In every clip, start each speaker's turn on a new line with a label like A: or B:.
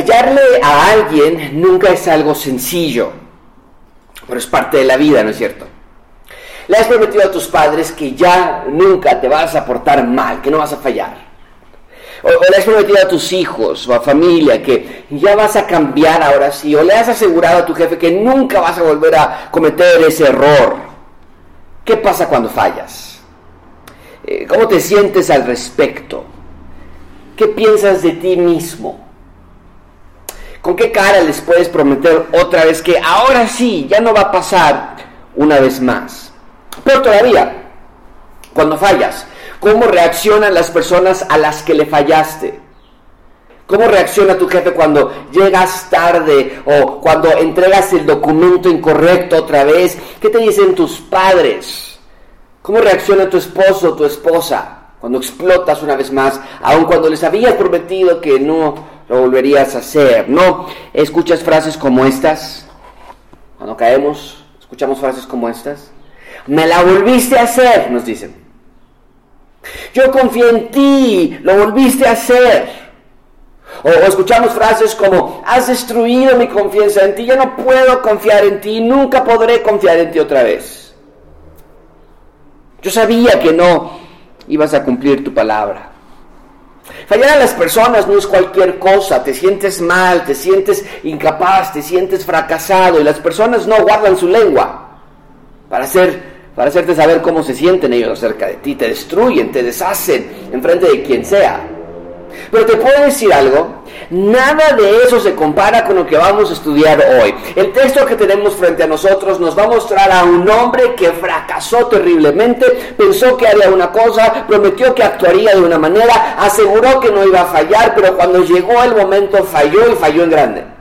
A: Fallarle a alguien nunca es algo sencillo, pero es parte de la vida, ¿no es cierto? Le has prometido a tus padres que ya nunca te vas a portar mal, que no vas a fallar. O, le has prometido a tus hijos o a familia que ya vas a cambiar ahora sí. O le has asegurado a tu jefe que nunca vas a volver a cometer ese error. ¿Qué pasa cuando fallas? Eh, ¿Cómo te sientes al respecto? ¿Qué piensas de ti mismo? ¿Con qué cara les puedes prometer otra vez que ahora sí, ya no va a pasar una vez más? Pero todavía, cuando fallas, ¿cómo reaccionan las personas a las que le fallaste? ¿Cómo reacciona tu jefe cuando llegas tarde o cuando entregas el documento incorrecto otra vez? ¿Qué te dicen tus padres? ¿Cómo reacciona tu esposo o tu esposa? cuando explotas una vez más, aun cuando les habías prometido que no lo volverías a hacer. No escuchas frases como estas. Cuando caemos, escuchamos frases como estas. Me la volviste a hacer, nos dicen. Yo confié en ti, lo volviste a hacer. O, escuchamos frases como, has destruido mi confianza en ti, ya no puedo confiar en ti, nunca podré confiar en ti otra vez. Yo sabía que no ibas a cumplir tu palabra. Fallar a las personas no es cualquier cosa, te sientes mal, te sientes incapaz, te sientes fracasado y las personas no guardan su lengua para, hacer, para hacerte saber cómo se sienten ellos acerca de ti, te destruyen, te deshacen en frente de quien sea. Pero te puedo decir algo, nada de eso se compara con lo que vamos a estudiar hoy. El texto que tenemos frente a nosotros nos va a mostrar a un hombre que fracasó terriblemente, pensó que haría una cosa, prometió que actuaría de una manera, aseguró que no iba a fallar, pero cuando llegó el momento falló y falló en grande.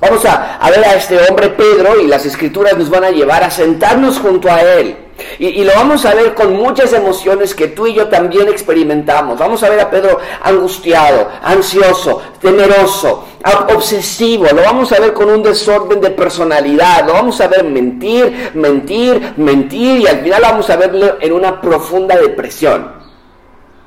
A: Vamos a, ver a este hombre Pedro y las escrituras nos van a llevar a sentarnos junto a él. Y, lo vamos a ver con muchas emociones que tú y yo también experimentamos. Vamos a ver a Pedro angustiado, ansioso, temeroso, obsesivo. Lo vamos a ver con un desorden de personalidad. Lo vamos a ver mentir, mentir, mentir y al final vamos a verlo en una profunda depresión.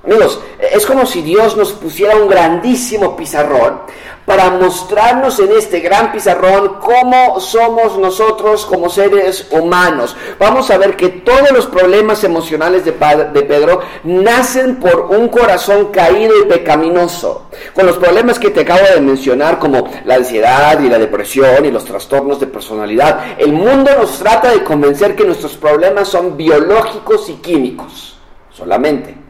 A: Amigos, es como si Dios nos pusiera un grandísimo pizarrón para mostrarnos en este gran pizarrón cómo somos nosotros como seres humanos. Vamos a ver que todos los problemas emocionales de, de Pedro nacen por un corazón caído y pecaminoso. Con los problemas que te acabo de mencionar como la ansiedad y la depresión y los trastornos de personalidad, el mundo nos trata de convencer que nuestros problemas son biológicos y químicos solamente.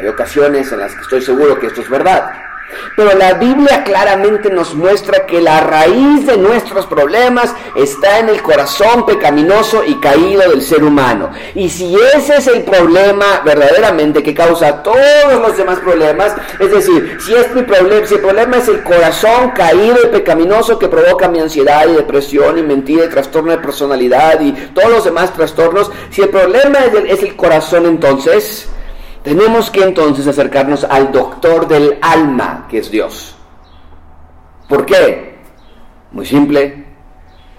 A: Hay ocasiones en las que estoy seguro que esto es verdad. Pero la Biblia claramente nos muestra que la raíz de nuestros problemas está en el corazón pecaminoso y caído del ser humano. Y si ese es el problema verdaderamente que causa todos los demás problemas, es decir, si, es mi problema, si el problema es el corazón caído y pecaminoso que provoca mi ansiedad y depresión y mentira y trastorno de personalidad y todos los demás trastornos, si el problema es el corazón entonces, tenemos que entonces acercarnos al doctor del alma, que es Dios. ¿Por qué? Muy simple,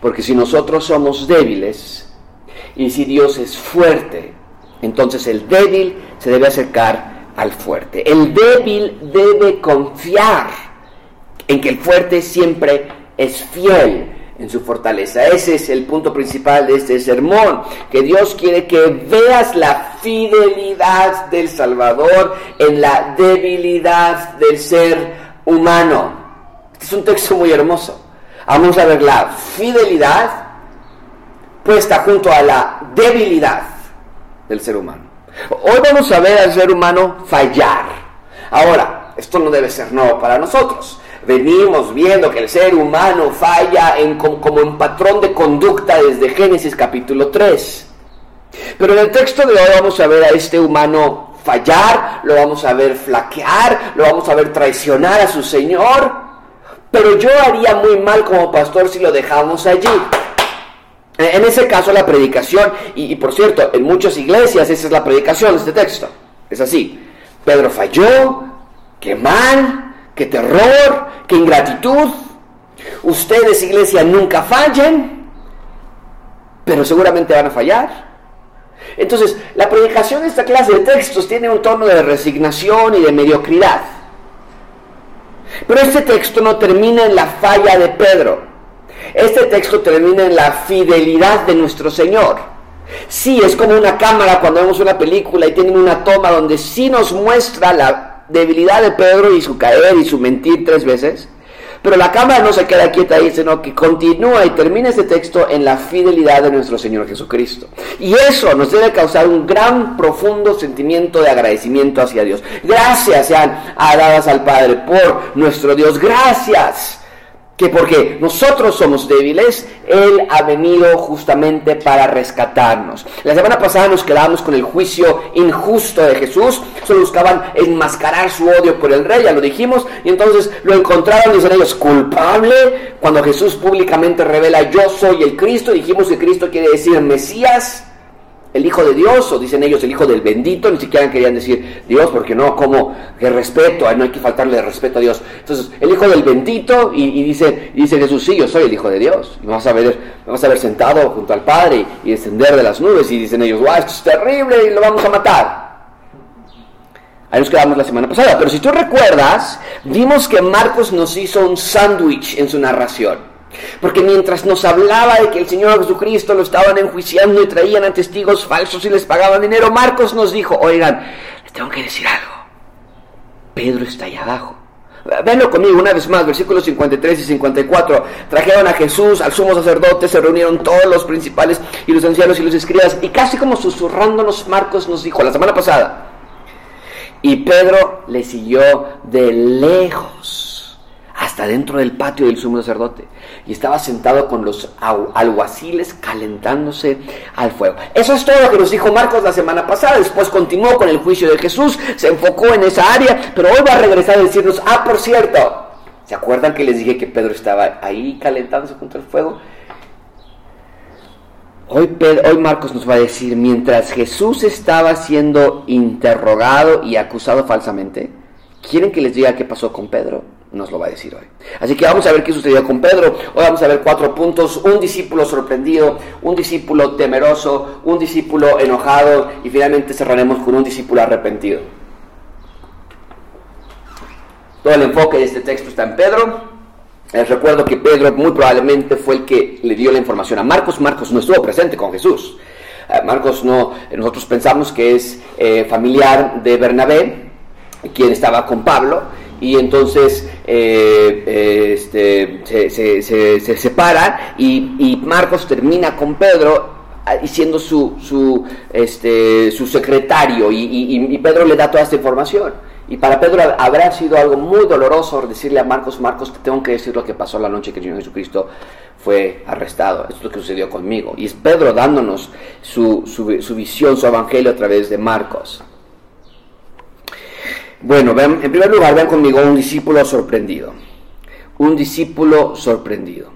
A: porque si nosotros somos débiles y si Dios es fuerte, entonces el débil se debe acercar al fuerte. El débil debe confiar en que el fuerte siempre es fiel en su fortaleza. Ese es el punto principal de este sermón, que Dios quiere que veas la fidelidad del Salvador en la debilidad del ser humano. Este es un texto muy hermoso. Vamos a ver la fidelidad puesta junto a la debilidad del ser humano. Hoy vamos a ver al ser humano fallar. Ahora, esto no debe ser nuevo para nosotros venimos viendo que el ser humano falla como, en patrón de conducta desde Génesis capítulo 3. Pero en el texto de hoy vamos a ver a este humano fallar, lo vamos a ver flaquear, lo vamos a ver traicionar a su Señor. Pero yo haría muy mal como pastor si lo dejamos allí. En ese caso la predicación, y, y por cierto, en muchas iglesias esa es la predicación de este texto. Es así. Pedro falló, qué mal, qué terror, qué ingratitud. Ustedes, iglesia, nunca fallen, pero seguramente van a fallar. Entonces, la predicación de esta clase de textos tiene un tono de resignación y de mediocridad. Pero este texto no termina en la falla de Pedro. Este texto termina en la fidelidad de nuestro Señor. Sí, es como una cámara cuando vemos una película y tienen una toma donde sí nos muestra la debilidad de Pedro y su caer y su mentir tres veces, pero la cámara no se queda quieta ahí, sino que continúa y termina ese texto en la fidelidad de nuestro Señor Jesucristo. Y eso nos debe causar un gran, profundo sentimiento de agradecimiento hacia Dios. Gracias sean dadas al Padre por nuestro Dios. Gracias que porque nosotros somos débiles, Él ha venido justamente para rescatarnos. La semana pasada nos quedamos con el juicio injusto de Jesús, solo buscaban enmascarar su odio por el rey, ya lo dijimos, y entonces lo encontraron, dicen ellos, culpable, cuando Jesús públicamente revela, yo soy el Cristo, dijimos que Cristo quiere decir Mesías, el Hijo de Dios, o dicen ellos el Hijo del bendito, ni siquiera querían decir Dios, porque no, como que respeto, no hay que faltarle respeto a Dios. Entonces, el Hijo del bendito, y, dice, dice Jesús, sí, yo soy el Hijo de Dios. Y vamos a ver, vamos a ver sentado junto al Padre y, descender de las nubes, y dicen ellos, guau, esto es terrible y lo vamos a matar. Ahí nos quedamos la semana pasada. Pero si tú recuerdas, vimos que Marcos nos hizo un sándwich en su narración. Porque mientras nos hablaba de que el Señor Jesucristo lo estaban enjuiciando y traían a testigos falsos y les pagaban dinero, Marcos nos dijo, oigan, les tengo que decir algo. Pedro está ahí abajo. Venlo conmigo una vez más, versículos 53 y 54. Trajeron a Jesús, al sumo sacerdote, se reunieron todos los principales y los ancianos y los escribas, y casi como susurrándonos, Marcos nos dijo la semana pasada. Y Pedro le siguió de lejos hasta dentro del patio del sumo sacerdote y estaba sentado con los alguaciles calentándose al fuego. Eso es todo lo que nos dijo Marcos la semana pasada. Después continuó con el juicio de Jesús, se enfocó en esa área, pero hoy va a regresar a decirnos, ah, por cierto, ¿se acuerdan que les dije que Pedro estaba ahí calentándose junto al fuego? Hoy, hoy Marcos nos va a decir, mientras Jesús estaba siendo interrogado y acusado falsamente, ¿quieren que les diga qué pasó con Pedro? Nos lo va a decir hoy. Así que vamos a ver qué sucedió con Pedro. Hoy vamos a ver cuatro puntos. Un discípulo sorprendido, un discípulo temeroso, un discípulo enojado y finalmente cerraremos con un discípulo arrepentido. Todo el enfoque de este texto está en Pedro. Les recuerdo que Pedro muy probablemente fue el que le dio la información a Marcos. Marcos no estuvo presente con Jesús. Eh, Marcos no, nosotros pensamos que es eh, familiar de Bernabé, quien estaba con Pablo y entonces eh, eh, este, se, separan y, Marcos termina con Pedro ah, y siendo su, su, este, su secretario y, Pedro le da toda esta información. Y para Pedro habrá sido algo muy doloroso decirle a Marcos, Marcos, te tengo que decir lo que pasó la noche que el Señor Jesucristo fue arrestado. Esto es lo que sucedió conmigo. Y es Pedro dándonos su, su, su visión, su evangelio a través de Marcos. Bueno, en primer lugar, vean conmigo un discípulo sorprendido. Un discípulo sorprendido.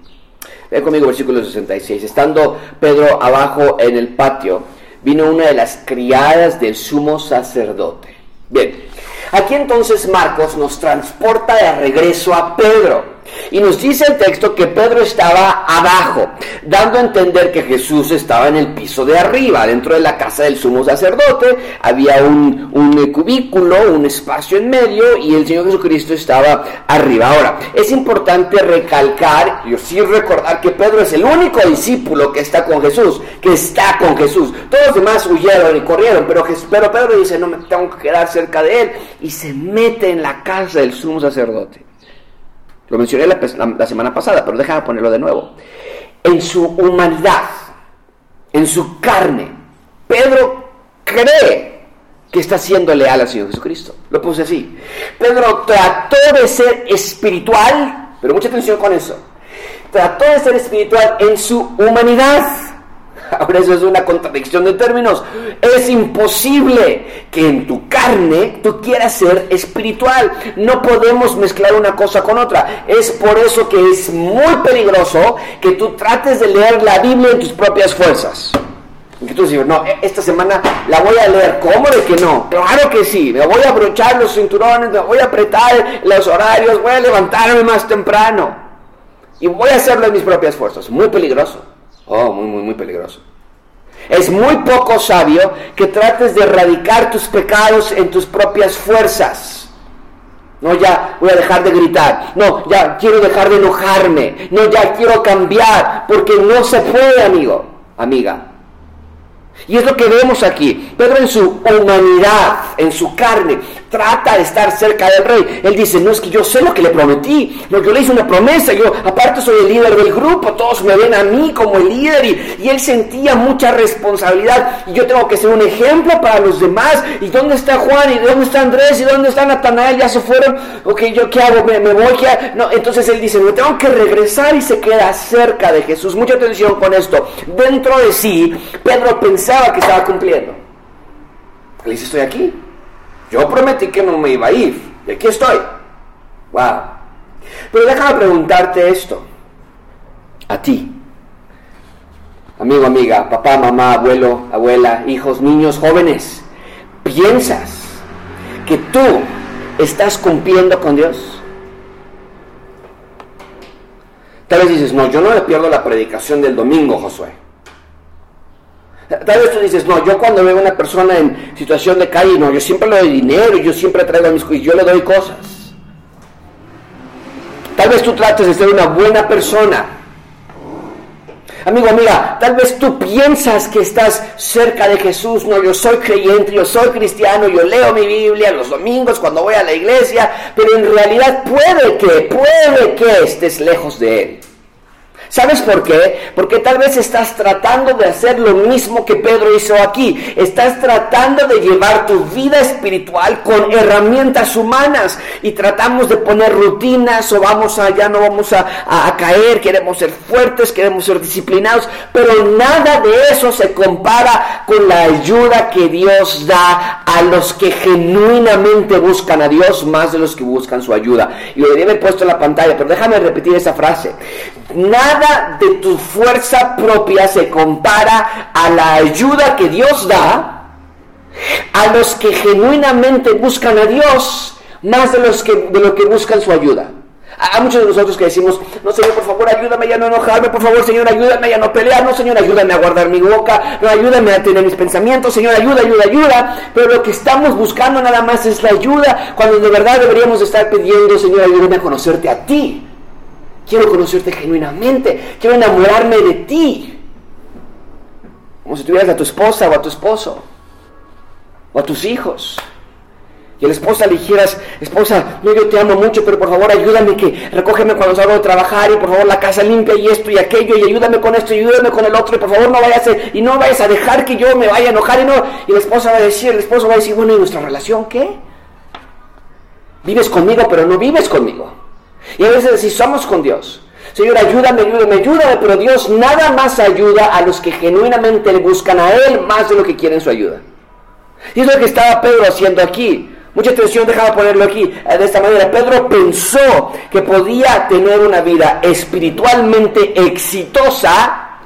A: Vean conmigo versículo 66. Estando Pedro abajo en el patio, vino una de las criadas del sumo sacerdote. Bien, aquí entonces Marcos nos transporta de regreso a Pedro. Y nos dice el texto que Pedro estaba abajo, dando a entender que Jesús estaba en el piso de arriba, dentro de la casa del sumo sacerdote. Había un, cubículo, un espacio en medio y el Señor Jesucristo estaba arriba. Ahora, es importante recalcar, y sí recordar que Pedro es el único discípulo que está con Jesús, que está con Jesús. Todos los demás huyeron y corrieron, pero, pero Pedro dice, no me tengo que quedar cerca de él y se mete en la casa del sumo sacerdote. Lo mencioné la, semana pasada, pero déjame ponerlo de nuevo. En su humanidad, en su carne, Pedro cree que está siendo leal al Señor Jesucristo. Lo puse así. Pedro trató de ser espiritual, pero mucha atención con eso. Trató de ser espiritual en su humanidad Ahora eso es una contradicción de términos. Es imposible que en tu carne tú quieras ser espiritual. No podemos mezclar una cosa con otra. Es por eso que es muy peligroso que tú trates de leer la Biblia en tus propias fuerzas. Que tú dices, no, e-, esta semana la voy a leer. ¿Cómo de que no? Claro que sí. Me voy a abrochar los cinturones, me voy a apretar los horarios, voy a levantarme más temprano. Y voy a hacerlo en mis propias fuerzas. Muy peligroso. Oh, muy, muy, muy peligroso. Es muy poco sabio que trates de erradicar tus pecados en tus propias fuerzas. No, ya voy a dejar de gritar. No, ya quiero dejar de enojarme. No, ya quiero cambiar. Porque no se puede, amigo, amiga. Y es lo que vemos aquí. Pedro en su humanidad, en su carne, trata de estar cerca del rey. Él dice, no es que yo sé lo que le prometí, no, yo le hice una promesa, yo aparte soy el líder del grupo, todos me ven a mí como el líder y, él sentía mucha responsabilidad y yo tengo que ser un ejemplo para los demás. ¿Y dónde está Juan? ¿Y dónde está Andrés? ¿Y dónde está Natanael? Ya se fueron. Ok, ¿yo qué hago? ¿Me, voy? No, entonces él dice, me tengo que regresar y se queda cerca de Jesús. Mucha atención con esto. Dentro de sí, Pedro pensaba que estaba cumpliendo. Él dice, estoy aquí. Yo prometí que no me iba a ir. Y aquí estoy. Wow. Pero déjame preguntarte esto. A ti. Amigo, amiga, papá, mamá, abuelo, abuela, hijos, niños, jóvenes. ¿Piensas que tú estás cumpliendo con Dios? Tal vez dices, no, yo no le pierdo la predicación del domingo, Josué. Tal vez tú dices, no, yo cuando veo a una persona en situación de calle, no, yo siempre le doy dinero, yo siempre traigo a mis yo le doy cosas. Tal vez tú trates de ser una buena persona. Amigo, amiga, tal vez tú piensas que estás cerca de Jesús, no, yo soy creyente, yo soy cristiano, yo leo mi Biblia los domingos cuando voy a la iglesia, pero en realidad puede que, puede que estés lejos de Él. ¿Sabes por qué? Porque tal vez estás tratando de hacer lo mismo que Pedro hizo aquí. Estás tratando de llevar tu vida espiritual con herramientas humanas y tratamos de poner rutinas o vamos a, ya no vamos a, caer, queremos ser fuertes, queremos ser disciplinados, pero nada de eso se compara con la ayuda que Dios da a los que genuinamente buscan a Dios más de los que buscan su ayuda. Y lo haber puesto en la pantalla, pero déjame repetir esa frase. Nada de tu fuerza propia se compara a la ayuda que Dios da a los que genuinamente buscan a Dios más de, los que, de lo que buscan su ayuda. A muchos de nosotros que decimos, no Señor, por favor, ayúdame a no enojarme, por favor, Señor, ayúdame a no pelear, no Señor, ayúdame a guardar mi boca, no ayúdame a tener mis pensamientos, Señor, ayuda, ayuda, ayuda. Pero lo que estamos buscando nada más es la ayuda, cuando de verdad deberíamos estar pidiendo, Señor, ayúdame a conocerte a ti. Quiero conocerte genuinamente. Quiero enamorarme de ti. Como si tuvieras a tu esposa o a tu esposo. O a tus hijos. Y a la esposa le dijeras, esposa, no, yo te amo mucho, pero por favor ayúdame que recógeme cuando salgo de trabajar y por favor la casa limpia y esto y aquello y ayúdame con esto y ayúdame con el otro y por favor no vayas a, y no vayas a dejar que yo me vaya a enojar y no. Y la esposa va a decir, el esposo va a decir, bueno, ¿y nuestra relación qué? Vives conmigo, pero no vives conmigo. Y a veces si somos con Dios. Señor, ayúdame, ayúdame, ayúdame, pero Dios nada más ayuda a los que genuinamente le buscan a Él más de lo que quieren su ayuda. Y es lo que estaba Pedro haciendo aquí. Mucha atención, dejaba ponerlo aquí eh, de esta manera. Pedro pensó que podía tener una vida espiritualmente exitosa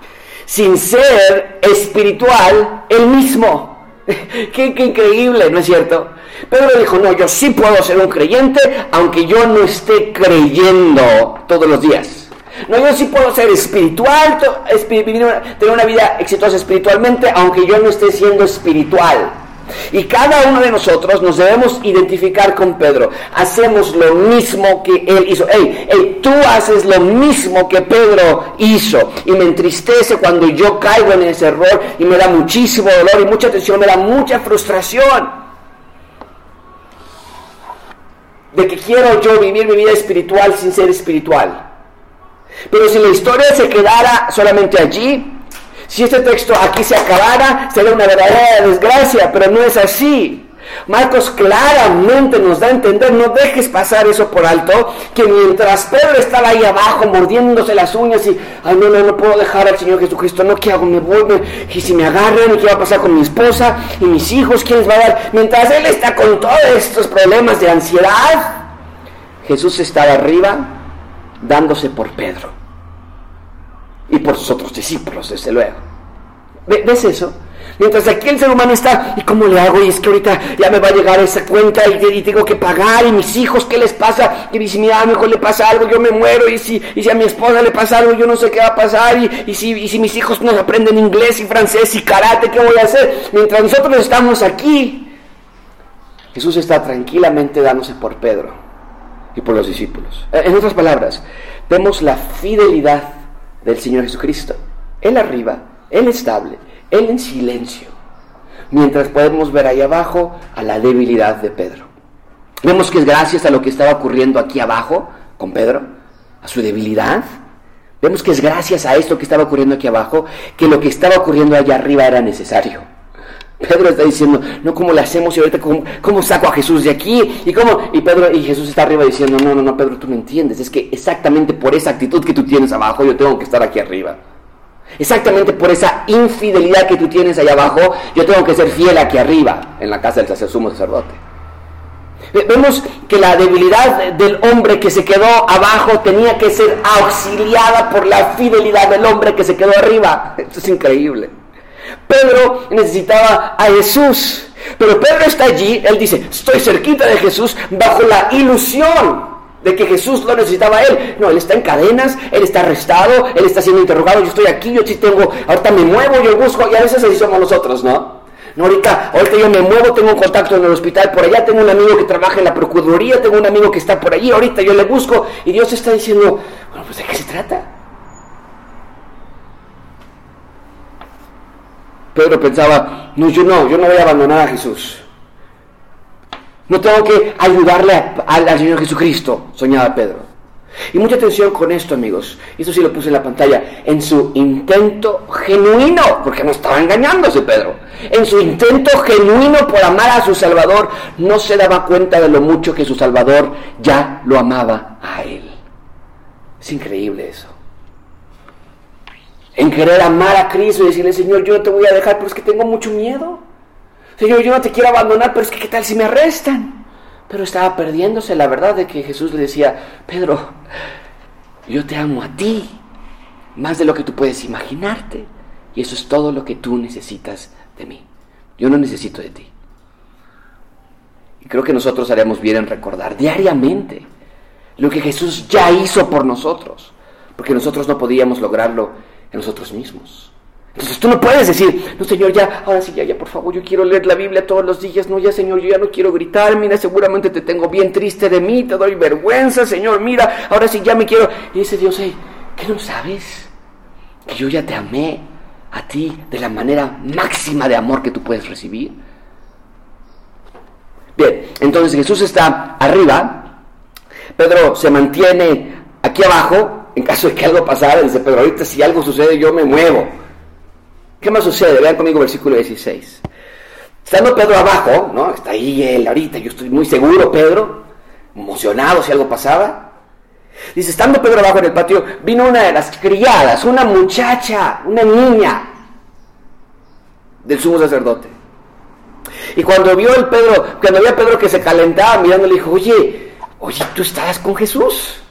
A: sin ser espiritual él mismo. qué, qué increíble, ¿no es cierto? Pedro dijo, no, yo sí puedo ser un creyente aunque yo no esté creyendo todos los días. No, yo sí puedo ser espiritual, tener una vida exitosa espiritualmente aunque yo no esté siendo espiritual. Y cada uno de nosotros nos debemos identificar con Pedro. Hacemos lo mismo que él hizo. Hey, tú haces lo mismo que Pedro hizo. Y me entristece cuando yo caigo en ese error y me da muchísimo dolor y mucha tensión, me da mucha frustración. De que quiero yo vivir mi vida espiritual sin ser espiritual. Pero si la historia se quedara solamente allí, si este texto aquí se acabara, sería una verdadera desgracia, pero no es así. Marcos claramente nos da a entender, no dejes pasar eso por alto, que mientras Pedro estaba ahí abajo mordiéndose las uñas y, ay no, no, no puedo dejar al Señor Jesucristo, no, ¿qué hago? Me voy, y si me agarran, ¿qué va a pasar con mi esposa y mis hijos? ¿Quién les va a dar? Mientras él está con todos estos problemas de ansiedad, Jesús estaba arriba dándose por Pedro y por sus otros discípulos, desde luego. ¿Ves eso? Mientras aquí el ser humano está, ¿y cómo le hago? Y es que ahorita ya me va a llegar esa cuenta y, tengo que pagar, y mis hijos, ¿qué les pasa? Y si mi amigo le pasa algo, yo me muero, y si, y si a mi esposa le pasa algo, yo no sé qué va a pasar, y, si, y si mis hijos no aprenden inglés y francés y karate, ¿qué voy a hacer? Mientras nosotros estamos aquí, Jesús está tranquilamente dándose por Pedro. y por los discípulos. Eh, en otras palabras, vemos la fidelidad del Señor Jesucristo. Él arriba, Él estable, Él en silencio. Mientras podemos ver ahí abajo a la debilidad de Pedro. Vemos que es gracias a lo que estaba ocurriendo aquí abajo con Pedro, a su debilidad. Vemos que es gracias a esto que estaba ocurriendo aquí abajo, que lo que estaba ocurriendo allá arriba era necesario. Pedro está diciendo, no, ¿cómo le hacemos y ahorita cómo, saco a Jesús de aquí? ¿Y cómo? Y Pedro y Jesús está arriba diciendo, no, no, no, Pedro, tú no entiendes. Es que exactamente por esa actitud que tú tienes abajo, yo tengo que estar aquí arriba. Exactamente por esa infidelidad que tú tienes allá abajo, yo tengo que ser fiel aquí arriba, en la casa del sacerdote sacerdote. Vemos que la debilidad del hombre que se quedó abajo tenía que ser auxiliada por la fidelidad del hombre que se quedó arriba. Esto es increíble. Pedro necesitaba a Jesús. Pero Pedro está allí, él dice, estoy cerquita de Jesús bajo la ilusión de que Jesús lo necesitaba a él. No, él está en cadenas, él está arrestado, él está siendo interrogado, yo estoy aquí, yo sí tengo, ahorita me muevo, yo busco, y a veces así somos nosotros, ¿no? No, ahorita, ahorita yo me muevo, tengo un contacto en el hospital, por allá tengo un amigo que trabaja en la Procuraduría, tengo un amigo que está por allí, ahorita yo le busco, y Dios está diciendo, bueno, pues ¿de qué se trata? Pedro pensaba, no, yo no, yo no voy a abandonar a Jesús. No tengo que ayudarle al Señor Jesucristo, soñaba Pedro. Y mucha atención con esto, amigos. Esto sí lo puse en la pantalla. En su intento genuino, porque no estaba engañándose Pedro. En su intento genuino por amar a su Salvador, no se daba cuenta de lo mucho que su Salvador ya lo amaba a él. Es increíble eso en querer amar a Cristo y decirle, Señor, yo no te voy a dejar, pero es que tengo mucho miedo. Señor, yo no te quiero abandonar, pero es que qué tal si me arrestan. Pero estaba perdiéndose la verdad de que Jesús le decía, Pedro, yo te amo a ti, más de lo que tú puedes imaginarte. Y eso es todo lo que tú necesitas de mí. Yo no necesito de ti. Y creo que nosotros haremos bien en recordar diariamente lo que Jesús ya hizo por nosotros, porque nosotros no podíamos lograrlo en nosotros mismos. Entonces tú no puedes decir, no Señor, ya, ahora sí, ya, ya, por favor, yo quiero leer la Biblia todos los días, no, ya Señor, yo ya no quiero gritar, mira, seguramente te tengo bien triste de mí, te doy vergüenza, Señor, mira, ahora sí ya me quiero. Y dice Dios, hey, ¿qué no sabes? Que yo ya te amé a ti de la manera máxima de amor que tú puedes recibir. Bien, entonces Jesús está arriba, Pedro se mantiene aquí abajo, en caso de que algo pasara, dice Pedro, ahorita si algo sucede yo me muevo. ¿Qué más sucede? Vean conmigo versículo 16. Estando Pedro abajo, ¿no? Está ahí él ahorita, yo estoy muy seguro, Pedro, emocionado si algo pasaba. Dice, estando Pedro abajo en el patio, vino una de las criadas, una muchacha, una niña del sumo sacerdote. Y cuando vio el Pedro, cuando vio a Pedro que se calentaba mirando, le dijo, oye, oye, ¿tú estabas con Jesús?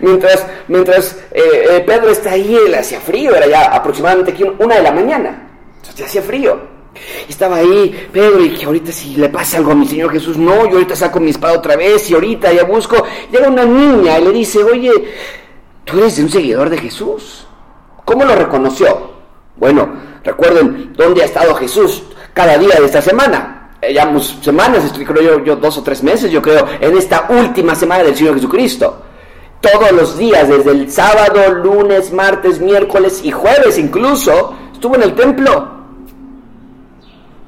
A: Mientras, mientras eh, eh, Pedro está ahí, él hacía frío, era ya aproximadamente aquí una de la mañana, entonces hacía frío. estaba ahí Pedro y que ahorita si le pasa algo a mi Señor Jesús, no, yo ahorita saco mi espada otra vez y ahorita ya busco. Llega una niña y le dice, oye, tú eres un seguidor de Jesús. ¿Cómo lo reconoció? Bueno, recuerden dónde ha estado Jesús cada día de esta semana. Llevamos semanas, creo yo dos o tres meses, yo creo, en esta última semana del Señor Jesucristo todos los días, desde el sábado, lunes, martes, miércoles y jueves incluso, estuvo en el templo.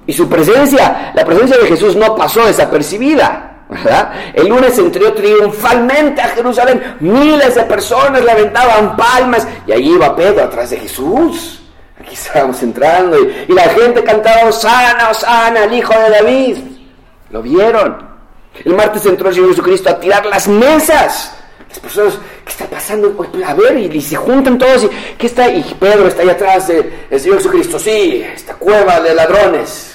A: Y su presencia, la presencia de Jesús no pasó desapercibida. El lunes entró triunfalmente a Jerusalén, miles de personas le aventaban palmas y allí iba Pedro atrás de Jesús. Aquí estábamos entrando y, y la gente cantaba Osana, Osana, el hijo de David. Lo vieron. El martes entró el Señor Jesucristo a tirar las mesas las personas, ¿qué está pasando? Pues, a ver, y, se juntan todos, y ¿qué está? Y Pedro está ahí atrás del Señor Jesucristo, sí, esta cueva de ladrones.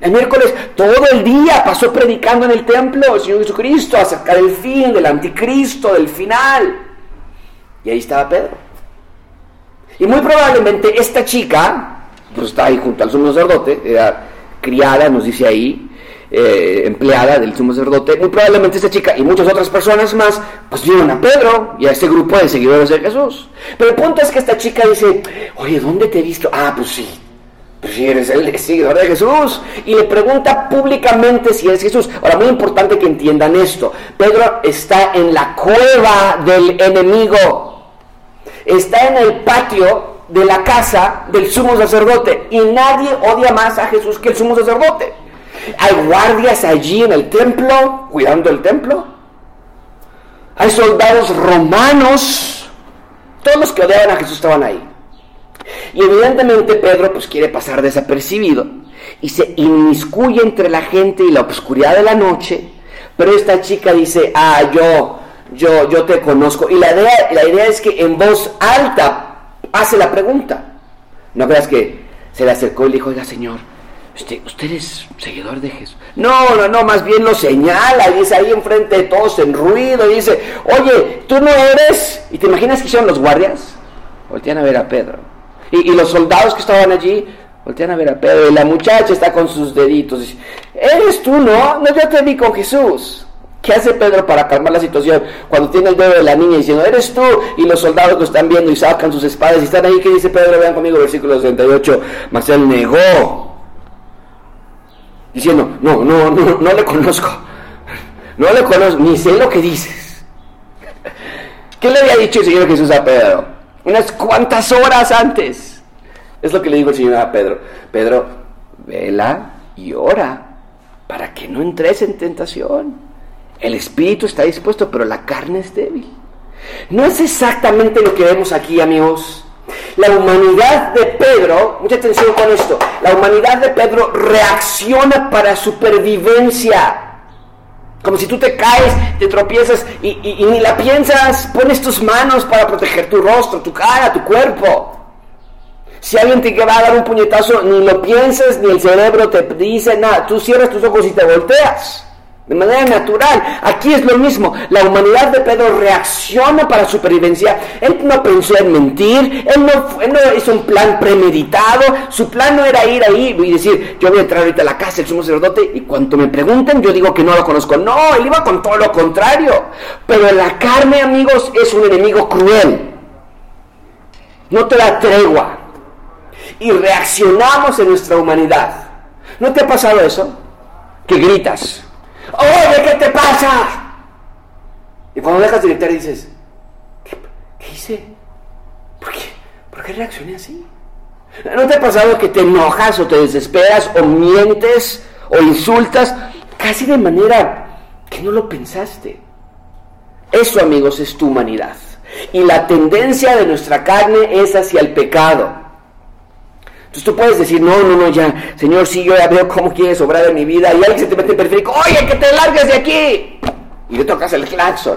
A: El miércoles todo el día pasó predicando en el templo el Señor Jesucristo acerca del fin, del anticristo, del final. Y ahí estaba Pedro. Y muy probablemente esta chica, pues está ahí junto al sumo sacerdote, era criada, nos dice ahí, eh, empleada del sumo sacerdote, muy probablemente esta chica y muchas otras personas más, pues vieron a Pedro y a este grupo de seguidores de Jesús. Pero el punto es que esta chica dice, oye, ¿dónde te he visto? Ah, pues sí, Pues si eres el seguidor de Jesús. Y le pregunta públicamente si es Jesús. Ahora, muy importante que entiendan esto. Pedro está en la cueva del enemigo. Está en el patio de la casa del sumo sacerdote. Y nadie odia más a Jesús que el sumo sacerdote. Hay guardias allí en el templo, cuidando el templo. Hay soldados romanos. Todos los que odiaban a Jesús estaban ahí. Y evidentemente Pedro pues quiere pasar desapercibido y se inmiscuye entre la gente y la oscuridad de la noche, pero esta chica dice, ah, yo, yo, yo te conozco. Y la idea, la idea es que en voz alta hace la pregunta. No creas que se le acercó y le dijo, oiga señor, ¿usted, usted es seguidor de Jesús? No, no, no, más bien lo señala, y dice ahí enfrente de todos en ruido, dice, oye, tú no eres, y te imaginas que son los guardias, voltean a ver a Pedro. Y, los soldados que estaban allí voltean a ver a Pedro y la muchacha está con sus deditos. ¿Eres tú, no? No, yo te vi con Jesús. ¿Qué hace Pedro para calmar la situación? Cuando tiene el dedo de la niña diciendo, eres tú, y los soldados lo están viendo y sacan sus espadas y están ahí, ¿qué dice Pedro? Vean conmigo, versículo 68. Mas él negó, diciendo, no, no, no, no le conozco. No le conozco, ni sé lo que dices. ¿Qué le había dicho el Señor Jesús a Pedro? unas cuantas horas antes. Es lo que le digo el Señor a Pedro. Pedro, vela y ora para que no entres en tentación. El espíritu está dispuesto, pero la carne es débil. No es exactamente lo que vemos aquí, amigos. La humanidad de Pedro, mucha atención con esto, la humanidad de Pedro reacciona para supervivencia. Como si tú te caes, te tropiezas y, ni la piensas, pones tus manos para proteger tu rostro, tu cara, tu cuerpo. Si alguien te va a dar un puñetazo, ni lo piensas, ni el cerebro te dice nada. Tú cierras tus ojos y te volteas de manera natural. Aquí es lo mismo. La humanidad de Pedro reacciona para supervivencia. Él no pensó en mentir, él no, hizo un plan premeditado. Su plan no era ir ahí y decir, yo voy a entrar ahorita a la casa del sumo sacerdote y cuando me pregunten yo digo que no lo conozco. No, él iba con todo lo contrario. Pero la carne, amigos, es un enemigo cruel. No te da tregua. Y reaccionamos en nuestra humanidad. ¿No te ha pasado eso? Que gritas oye, ¿qué te pasa? Y cuando dejas de gritar dices, ¿qué, hice? ¿Por qué? ¿Por qué reaccioné así? ¿No te ha pasado que te enojas o te desesperas o mientes o insultas casi de manera que no lo pensaste? Eso, amigos, es tu humanidad. Y la tendencia de nuestra carne es hacia el pecado. Entonces tú puedes decir, no, no, no, ya, Señor, sí, yo ya veo cómo quieres obrar en mi vida. Y alguien se te mete en periférico, oye, que te largues de aquí. Y le tocas el claxon.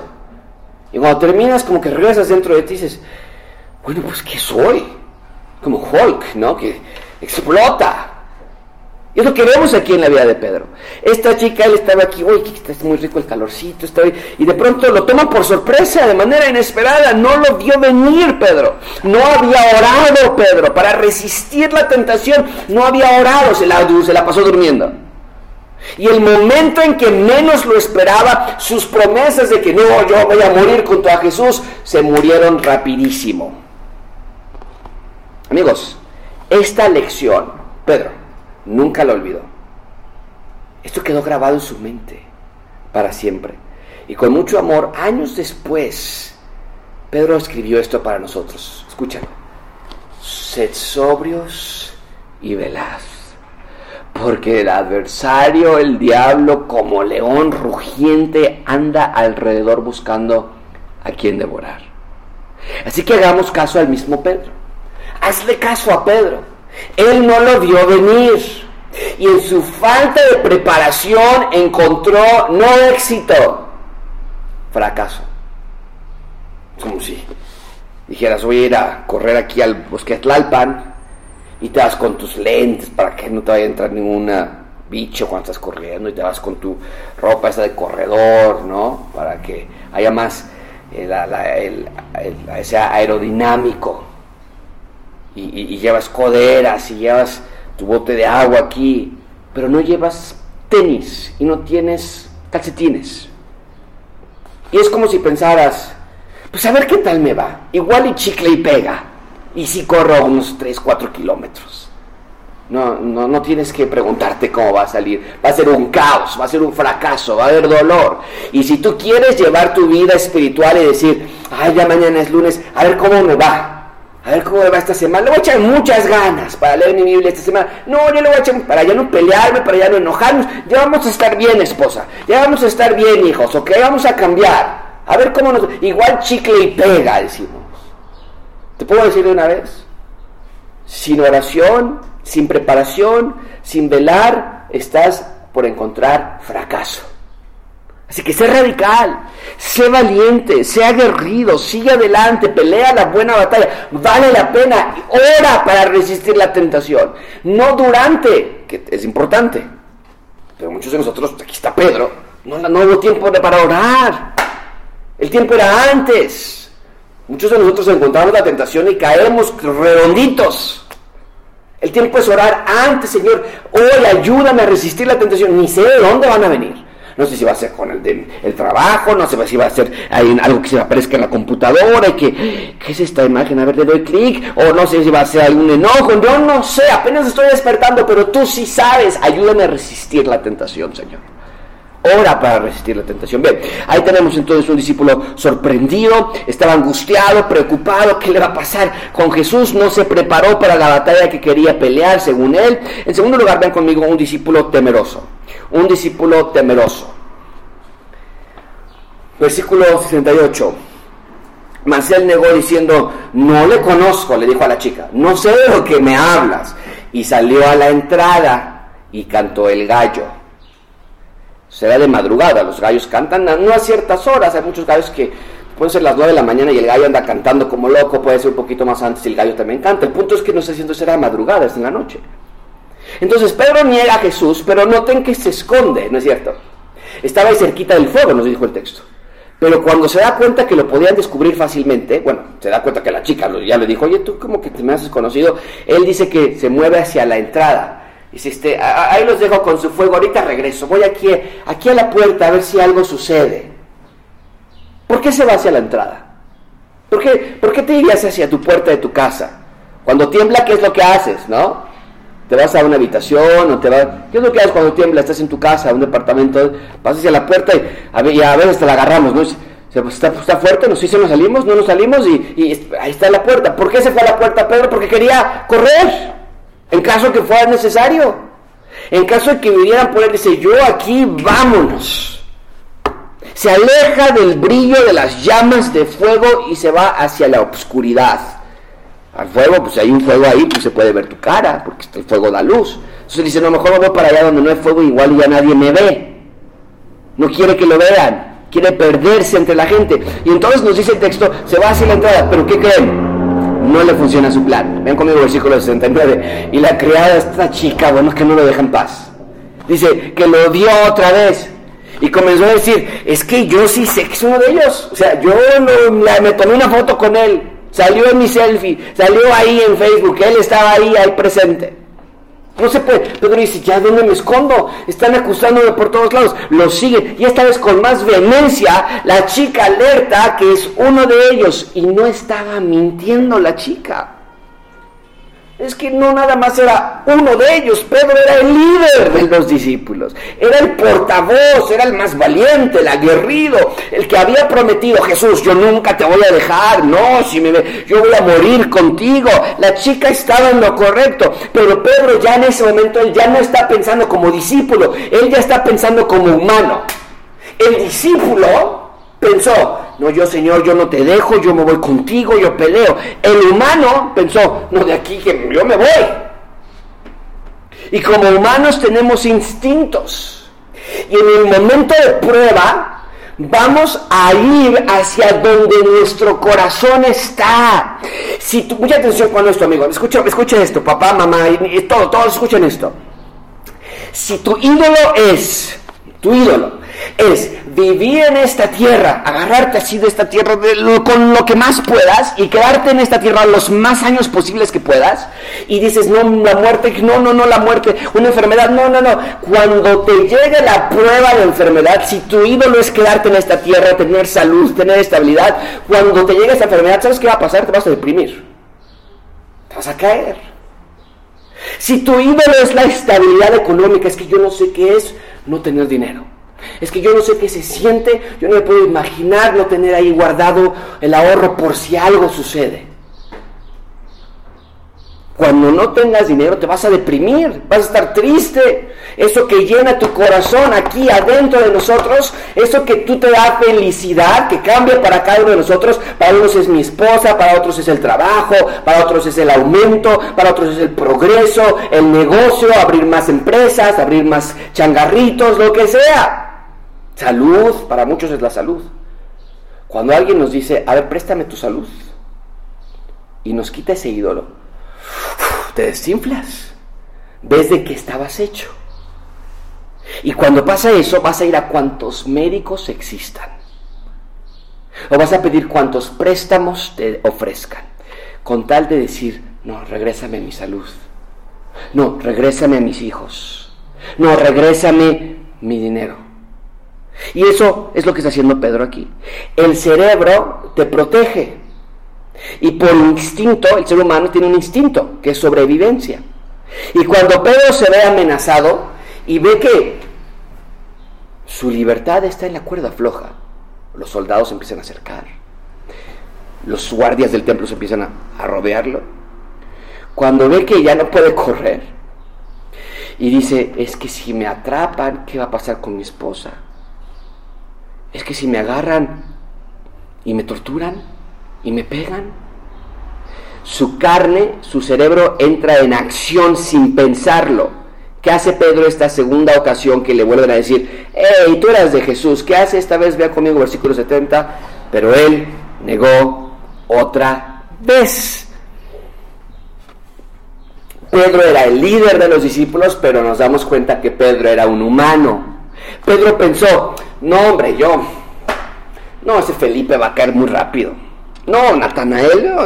A: Y cuando terminas, como que regresas dentro de ti y dices, bueno, pues ¿qué soy? Como Hulk, ¿no? Que explota. Y es lo que vemos aquí en la vida de Pedro. Esta chica, él estaba aquí, uy, está muy rico el calorcito, está y de pronto lo toma por sorpresa, de manera inesperada. No lo vio venir, Pedro. No había orado, Pedro, para resistir la tentación. No había orado, se la, se la pasó durmiendo. Y el momento en que menos lo esperaba, sus promesas de que no, yo voy a morir junto a Jesús, se murieron rapidísimo. Amigos, esta lección, Pedro, Nunca lo olvidó. Esto quedó grabado en su mente para siempre. Y con mucho amor, años después, Pedro escribió esto para nosotros. Escuchen. Sed sobrios y velaz, porque el adversario, el diablo, como león rugiente, anda alrededor buscando a quien devorar. Así que hagamos caso al mismo Pedro. Hazle caso a Pedro. Él no lo vio venir. Y en su falta de preparación encontró no éxito, fracaso. Como si dijeras, voy a ir a correr aquí al bosque Tlalpan y te vas con tus lentes para que no te vaya a entrar ninguna bicho cuando estás corriendo y te vas con tu ropa esa de corredor, ¿no? Para que haya más eh, ese aerodinámico y, llevas coderas y llevas tu bote de agua aquí, pero no llevas tenis y no tienes calcetines. Y es como si pensaras, pues a ver qué tal me va. Igual y chicle y pega. Y si corro unos 3, 4 kilómetros. No, no, no tienes que preguntarte cómo va a salir. Va a ser un caos, va a ser un fracaso, va a haber dolor. Y si tú quieres llevar tu vida espiritual y decir, ay, ya mañana es lunes, a ver cómo me va. A ver cómo va esta semana. Le voy a echar muchas ganas para leer mi Biblia esta semana. No, yo le voy a echar para ya no pelearme, para ya no enojarnos. Ya vamos a estar bien, esposa. Ya vamos a estar bien, hijos, ¿ok? Vamos a cambiar. A ver cómo nos... Igual chicle y pega, decimos. ¿Te puedo decir de una vez? Sin oración, sin preparación, sin velar, estás por encontrar fracaso. Así que sé radical, sé valiente, sé aguerrido, sigue adelante, pelea la buena batalla, vale la pena, ora para resistir la tentación, no durante, que es importante. Pero muchos de nosotros, aquí está Pedro, no, no hubo tiempo para orar, el tiempo era antes. Muchos de nosotros encontramos la tentación y caemos redonditos. El tiempo es orar antes, Señor. Hoy ayúdame a resistir la tentación. Ni sé de dónde van a venir. No sé si va a ser con el, el trabajo, no sé si va a ser algo que se aparezca en la computadora y que, ¿qué es esta imagen? A ver, le doy clic. O no sé si va a ser algún enojo. Yo no sé, apenas estoy despertando, pero tú sí sabes. Ayúdame a resistir la tentación, Señor. Ora para resistir la tentación. Bien, ahí tenemos entonces un discípulo sorprendido, estaba angustiado, preocupado, ¿qué le va a pasar? Con Jesús no se preparó para la batalla que quería pelear, según él. En segundo lugar, ven conmigo un discípulo temeroso. Un discípulo temeroso. Versículo 68. Marcel negó diciendo, no le conozco, le dijo a la chica, no sé de lo que me hablas. Y salió a la entrada y cantó el gallo será de madrugada, los gallos cantan no a ciertas horas, hay muchos gallos que pueden ser las 9 de la mañana y el gallo anda cantando como loco, puede ser un poquito más antes y el gallo también canta. El punto es que no está haciendo será madrugada, es en la noche. Entonces Pedro niega a Jesús, pero noten que se esconde, ¿no es cierto? Estaba ahí cerquita del fuego, nos dijo el texto. Pero cuando se da cuenta que lo podían descubrir fácilmente, bueno, se da cuenta que la chica ya le dijo, oye, tú como que te me has conocido, él dice que se mueve hacia la entrada Dice, este, ahí los dejo con su fuego, ahorita regreso, voy aquí, aquí a la puerta a ver si algo sucede. ¿Por qué se va hacia la entrada? ¿Por qué, ¿Por qué te irías hacia tu puerta de tu casa? Cuando tiembla, ¿qué es lo que haces, no? Te vas a una habitación o te vas... ¿Qué es lo que haces cuando tiembla? Estás en tu casa, un departamento, vas hacia la puerta y a, veces te la agarramos, ¿no? Pues, está, está, fuerte, no sé si nos salimos, no nos salimos y, y ahí está la puerta. ¿Por qué se fue a la puerta Pedro? Porque quería correr. En caso que fuera necesario. En caso de que vinieran por él, dice, yo aquí vámonos. Se aleja del brillo de las llamas de fuego y se va hacia la oscuridad. Al fuego, pues si hay un fuego ahí, pues se puede ver tu cara, porque el fuego da luz. Entonces dice, no, mejor voy para allá donde no hay fuego, igual ya nadie me ve. No quiere que lo vean, quiere perderse entre la gente. Y entonces nos dice el texto, se va hacia la entrada, pero ¿qué creen? no le funciona su plan. Ven conmigo el versículo 69. Y la criada, esta chica, bueno, que no lo deja en paz. Dice que lo dio otra vez. Y comenzó a decir, es que yo sí sé que es uno de ellos. O sea, yo me tomé una foto con él. Salió en mi selfie. Salió ahí en Facebook. Él estaba ahí, ahí presente. No se puede. Pedro dice, ¿ya dónde me escondo? Están acusándome por todos lados. Lo siguen. Y esta vez con más vehemencia, la chica alerta que es uno de ellos. Y no estaba mintiendo la chica es que no nada más era uno de ellos, Pedro era el líder de los discípulos, era el portavoz, era el más valiente, el aguerrido, el que había prometido, Jesús, yo nunca te voy a dejar, no, si me yo voy a morir contigo. La chica estaba en lo correcto, pero Pedro ya en ese momento, él ya no está pensando como discípulo, él ya está pensando como humano. El discípulo pensó, no, yo Señor, yo no te dejo, yo me voy contigo, yo peleo. El humano pensó, no, de aquí que yo me voy. Y como humanos tenemos instintos. Y en el momento de prueba, vamos a ir hacia donde nuestro corazón está. Si mucha atención con esto, amigo. Escucha, escucha esto, papá, mamá, y todo, todos escuchen esto. Si tu ídolo es, tu ídolo, es vivir en esta tierra, agarrarte así de esta tierra con lo que más puedas y quedarte en esta tierra los más años posibles que puedas. Y dices, no, la muerte, no, no, no, la muerte, una enfermedad, no, no, no. Cuando te llegue la prueba de enfermedad, si tu ídolo es quedarte en esta tierra, tener salud, tener estabilidad, cuando te llegue esta enfermedad, ¿sabes qué va a pasar? Te vas a deprimir. Te vas a caer. Si tu ídolo es la estabilidad económica, es que yo no sé qué es no tener dinero. Es que yo no sé qué se siente, yo no me puedo imaginar no tener ahí guardado el ahorro por si algo sucede. Cuando no tengas dinero te vas a deprimir, vas a estar triste. Eso que llena tu corazón aquí adentro de nosotros, eso que tú te da felicidad, que cambia para cada uno de nosotros. Para unos es mi esposa, para otros es el trabajo, para otros es el aumento, para otros es el progreso, el negocio, abrir más empresas, abrir más changarritos, lo que sea. Salud, para muchos es la salud. Cuando alguien nos dice, a ver, préstame tu salud, y nos quita ese ídolo, te desinflas. Ves de qué estabas hecho. Y cuando pasa eso, vas a ir a cuantos médicos existan. O vas a pedir cuantos préstamos te ofrezcan. Con tal de decir, no, regrésame mi salud. No, regrésame a mis hijos. No, regrésame mi dinero. Y eso es lo que está haciendo Pedro aquí. El cerebro te protege. Y por instinto, el ser humano tiene un instinto, que es sobrevivencia. Y cuando Pedro se ve amenazado y ve que su libertad está en la cuerda floja, los soldados empiezan a acercar, los guardias del templo se empiezan a, a rodearlo. Cuando ve que ya no puede correr y dice, es que si me atrapan, ¿qué va a pasar con mi esposa? Es que si me agarran y me torturan, y me pegan. Su carne, su cerebro entra en acción sin pensarlo. ¿Qué hace Pedro esta segunda ocasión que le vuelven a decir, hey, tú eras de Jesús, ¿qué hace esta vez? Vea conmigo versículo 70, pero él negó otra vez. Pedro era el líder de los discípulos, pero nos damos cuenta que Pedro era un humano. Pedro pensó, no hombre, yo, no, ese Felipe va a caer muy rápido. No, Natanael, no,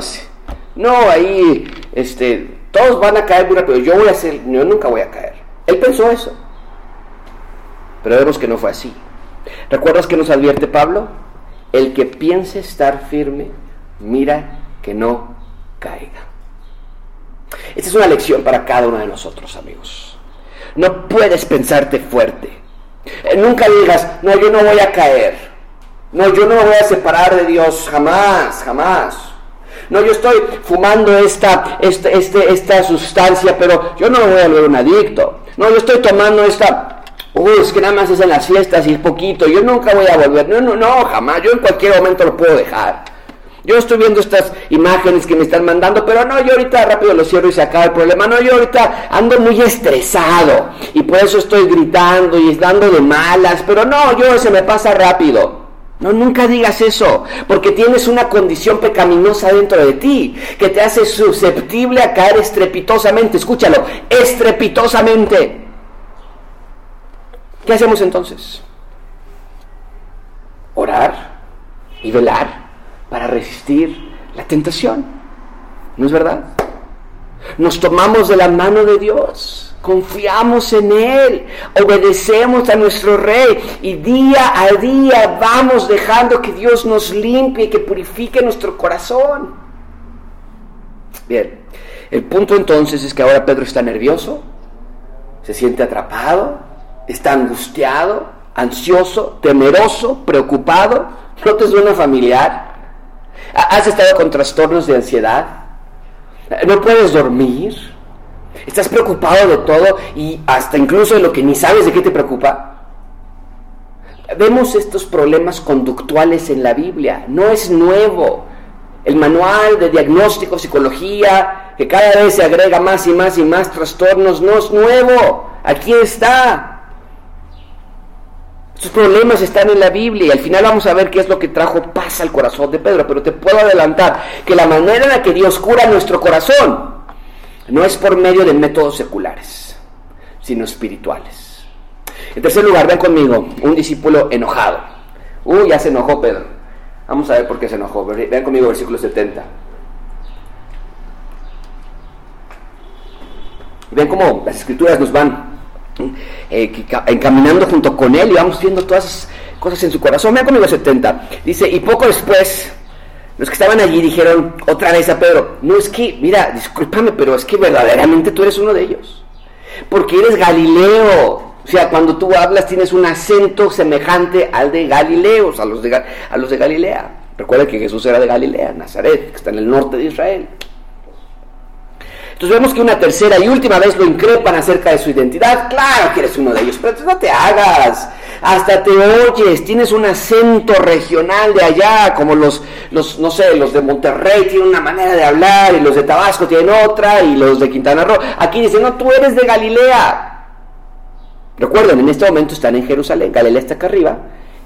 A: no, ahí, este, todos van a caer muy rápido. Yo voy a ser, yo nunca voy a caer. Él pensó eso. Pero vemos que no fue así. ¿Recuerdas que nos advierte Pablo? El que piense estar firme, mira que no caiga. Esta es una lección para cada uno de nosotros, amigos. No puedes pensarte fuerte. Eh, nunca digas, no, yo no voy a caer. No, yo no me voy a separar de Dios jamás, jamás. No, yo estoy fumando esta, este, este, esta sustancia, pero yo no me voy a volver un adicto. No, yo estoy tomando esta... Uy, es que nada más es en las fiestas y es poquito. Yo nunca voy a volver. No, no, no, jamás. Yo en cualquier momento lo puedo dejar. Yo estoy viendo estas imágenes que me están mandando, pero no, yo ahorita rápido lo cierro y se acaba el problema. No, yo ahorita ando muy estresado y por eso estoy gritando y dando de malas, pero no, yo se me pasa rápido. No, nunca digas eso, porque tienes una condición pecaminosa dentro de ti que te hace susceptible a caer estrepitosamente. Escúchalo, estrepitosamente. ¿Qué hacemos entonces? Orar y velar para resistir la tentación. ¿No es verdad? Nos tomamos de la mano de Dios confiamos en Él, obedecemos a nuestro Rey y día a día vamos dejando que Dios nos limpie y que purifique nuestro corazón. Bien, el punto entonces es que ahora Pedro está nervioso, se siente atrapado, está angustiado, ansioso, temeroso, preocupado. ¿No te suena familiar? ¿Has estado con trastornos de ansiedad? ¿No puedes dormir? Estás preocupado de todo y hasta incluso de lo que ni sabes de qué te preocupa. Vemos estos problemas conductuales en la Biblia, no es nuevo. El manual de diagnóstico, psicología, que cada vez se agrega más y más y más trastornos, no es nuevo. Aquí está. Estos problemas están en la Biblia y al final vamos a ver qué es lo que trajo paz al corazón de Pedro. Pero te puedo adelantar que la manera en la que Dios cura nuestro corazón no es por medio de métodos seculares, sino espirituales. En tercer lugar, ven conmigo, un discípulo enojado. Uy, ya se enojó Pedro. Vamos a ver por qué se enojó. Ven conmigo versículo 70. Ven cómo las escrituras nos van eh, encaminando junto con él y vamos viendo todas esas cosas en su corazón. Ven conmigo 70. Dice, y poco después, Los que estaban allí dijeron otra vez a Pedro, no es que, mira, discúlpame, pero es que verdaderamente tú eres uno de ellos. Porque eres Galileo. O sea, cuando tú hablas tienes un acento semejante al de Galileos, a los de, a los de Galilea. Recuerda que Jesús era de Galilea, Nazaret, que está en el norte de Israel. Entonces vemos que una tercera y última vez lo increpan acerca de su identidad. Claro que eres uno de ellos, pero no te hagas. Hasta te oyes, tienes un acento regional de allá, como los, los, no sé, los de Monterrey tienen una manera de hablar y los de Tabasco tienen otra y los de Quintana Roo. Aquí dicen, no, tú eres de Galilea. Recuerden, en este momento están en Jerusalén, Galilea está acá arriba,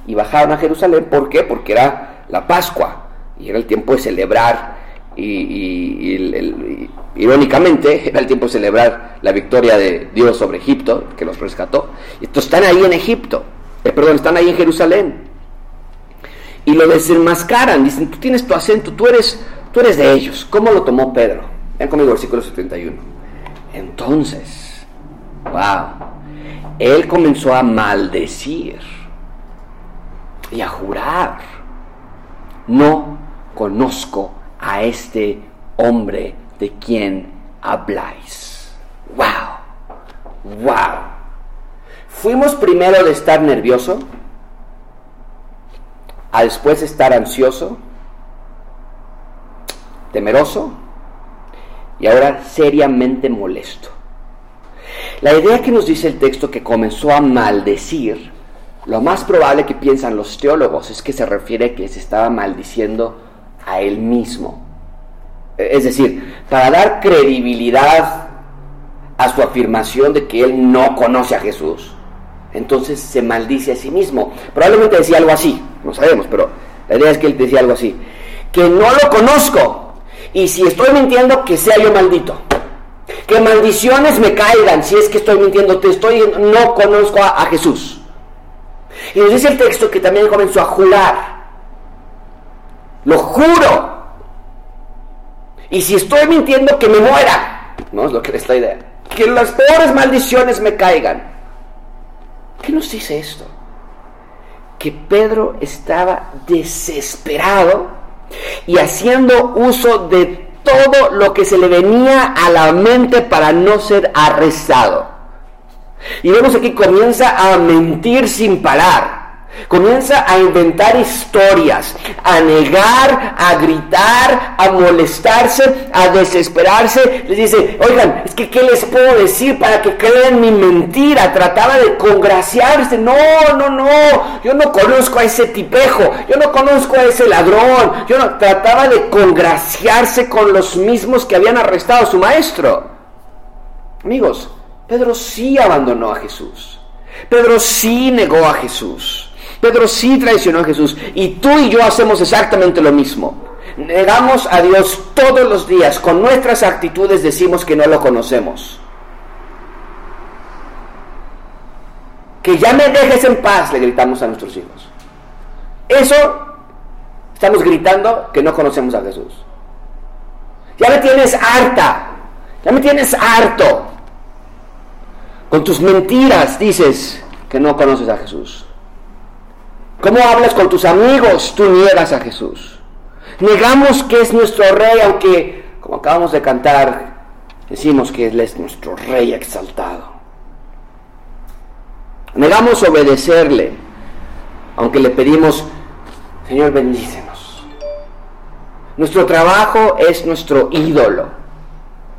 A: y bajaron a Jerusalén, ¿por qué? Porque era la Pascua y era el tiempo de celebrar y, irónicamente era el tiempo de celebrar la victoria de Dios sobre Egipto, que los rescató. Entonces están ahí en Egipto, eh, perdón, están ahí en Jerusalén. Y lo desenmascaran, dicen, tú tienes tu acento, tú eres, tú eres de ellos. ¿Cómo lo tomó Pedro? Vean conmigo versículo 71. Entonces, wow, él comenzó a maldecir y a jurar, no conozco a este hombre de quien habláis. ¡Wow! ¡Wow! Fuimos primero de estar nervioso a después estar ansioso, temeroso y ahora seriamente molesto. La idea que nos dice el texto que comenzó a maldecir, lo más probable que piensan los teólogos es que se refiere a que se estaba maldiciendo a él mismo. Es decir, para dar credibilidad a su afirmación de que él no conoce a Jesús, entonces se maldice a sí mismo. Probablemente decía algo así, no sabemos, pero la idea es que él decía algo así, que no lo conozco y si estoy mintiendo, que sea yo maldito. Que maldiciones me caigan si es que estoy mintiendo, te estoy no conozco a, a Jesús. Y nos dice el texto que también comenzó a jurar lo juro. Y si estoy mintiendo, que me muera. No es lo que es la idea. Que las peores maldiciones me caigan. ¿Qué nos dice esto? Que Pedro estaba desesperado y haciendo uso de todo lo que se le venía a la mente para no ser arrestado. Y vemos aquí comienza a mentir sin parar. Comienza a inventar historias, a negar, a gritar, a molestarse, a desesperarse. Les dice, oigan, es que ¿qué les puedo decir para que crean mi mentira? Trataba de congraciarse. No, no, no. Yo no conozco a ese tipejo. Yo no conozco a ese ladrón. Yo no. Trataba de congraciarse con los mismos que habían arrestado a su maestro. Amigos, Pedro sí abandonó a Jesús. Pedro sí negó a Jesús. Pedro sí traicionó a Jesús y tú y yo hacemos exactamente lo mismo. Negamos a Dios todos los días, con nuestras actitudes decimos que no lo conocemos. Que ya me dejes en paz, le gritamos a nuestros hijos. Eso estamos gritando que no conocemos a Jesús. Ya me tienes harta, ya me tienes harto. Con tus mentiras dices que no conoces a Jesús. ¿Cómo hablas con tus amigos? Tú niegas a Jesús. Negamos que es nuestro rey, aunque, como acabamos de cantar, decimos que Él es nuestro rey exaltado. Negamos obedecerle, aunque le pedimos, Señor, bendícenos. Nuestro trabajo es nuestro ídolo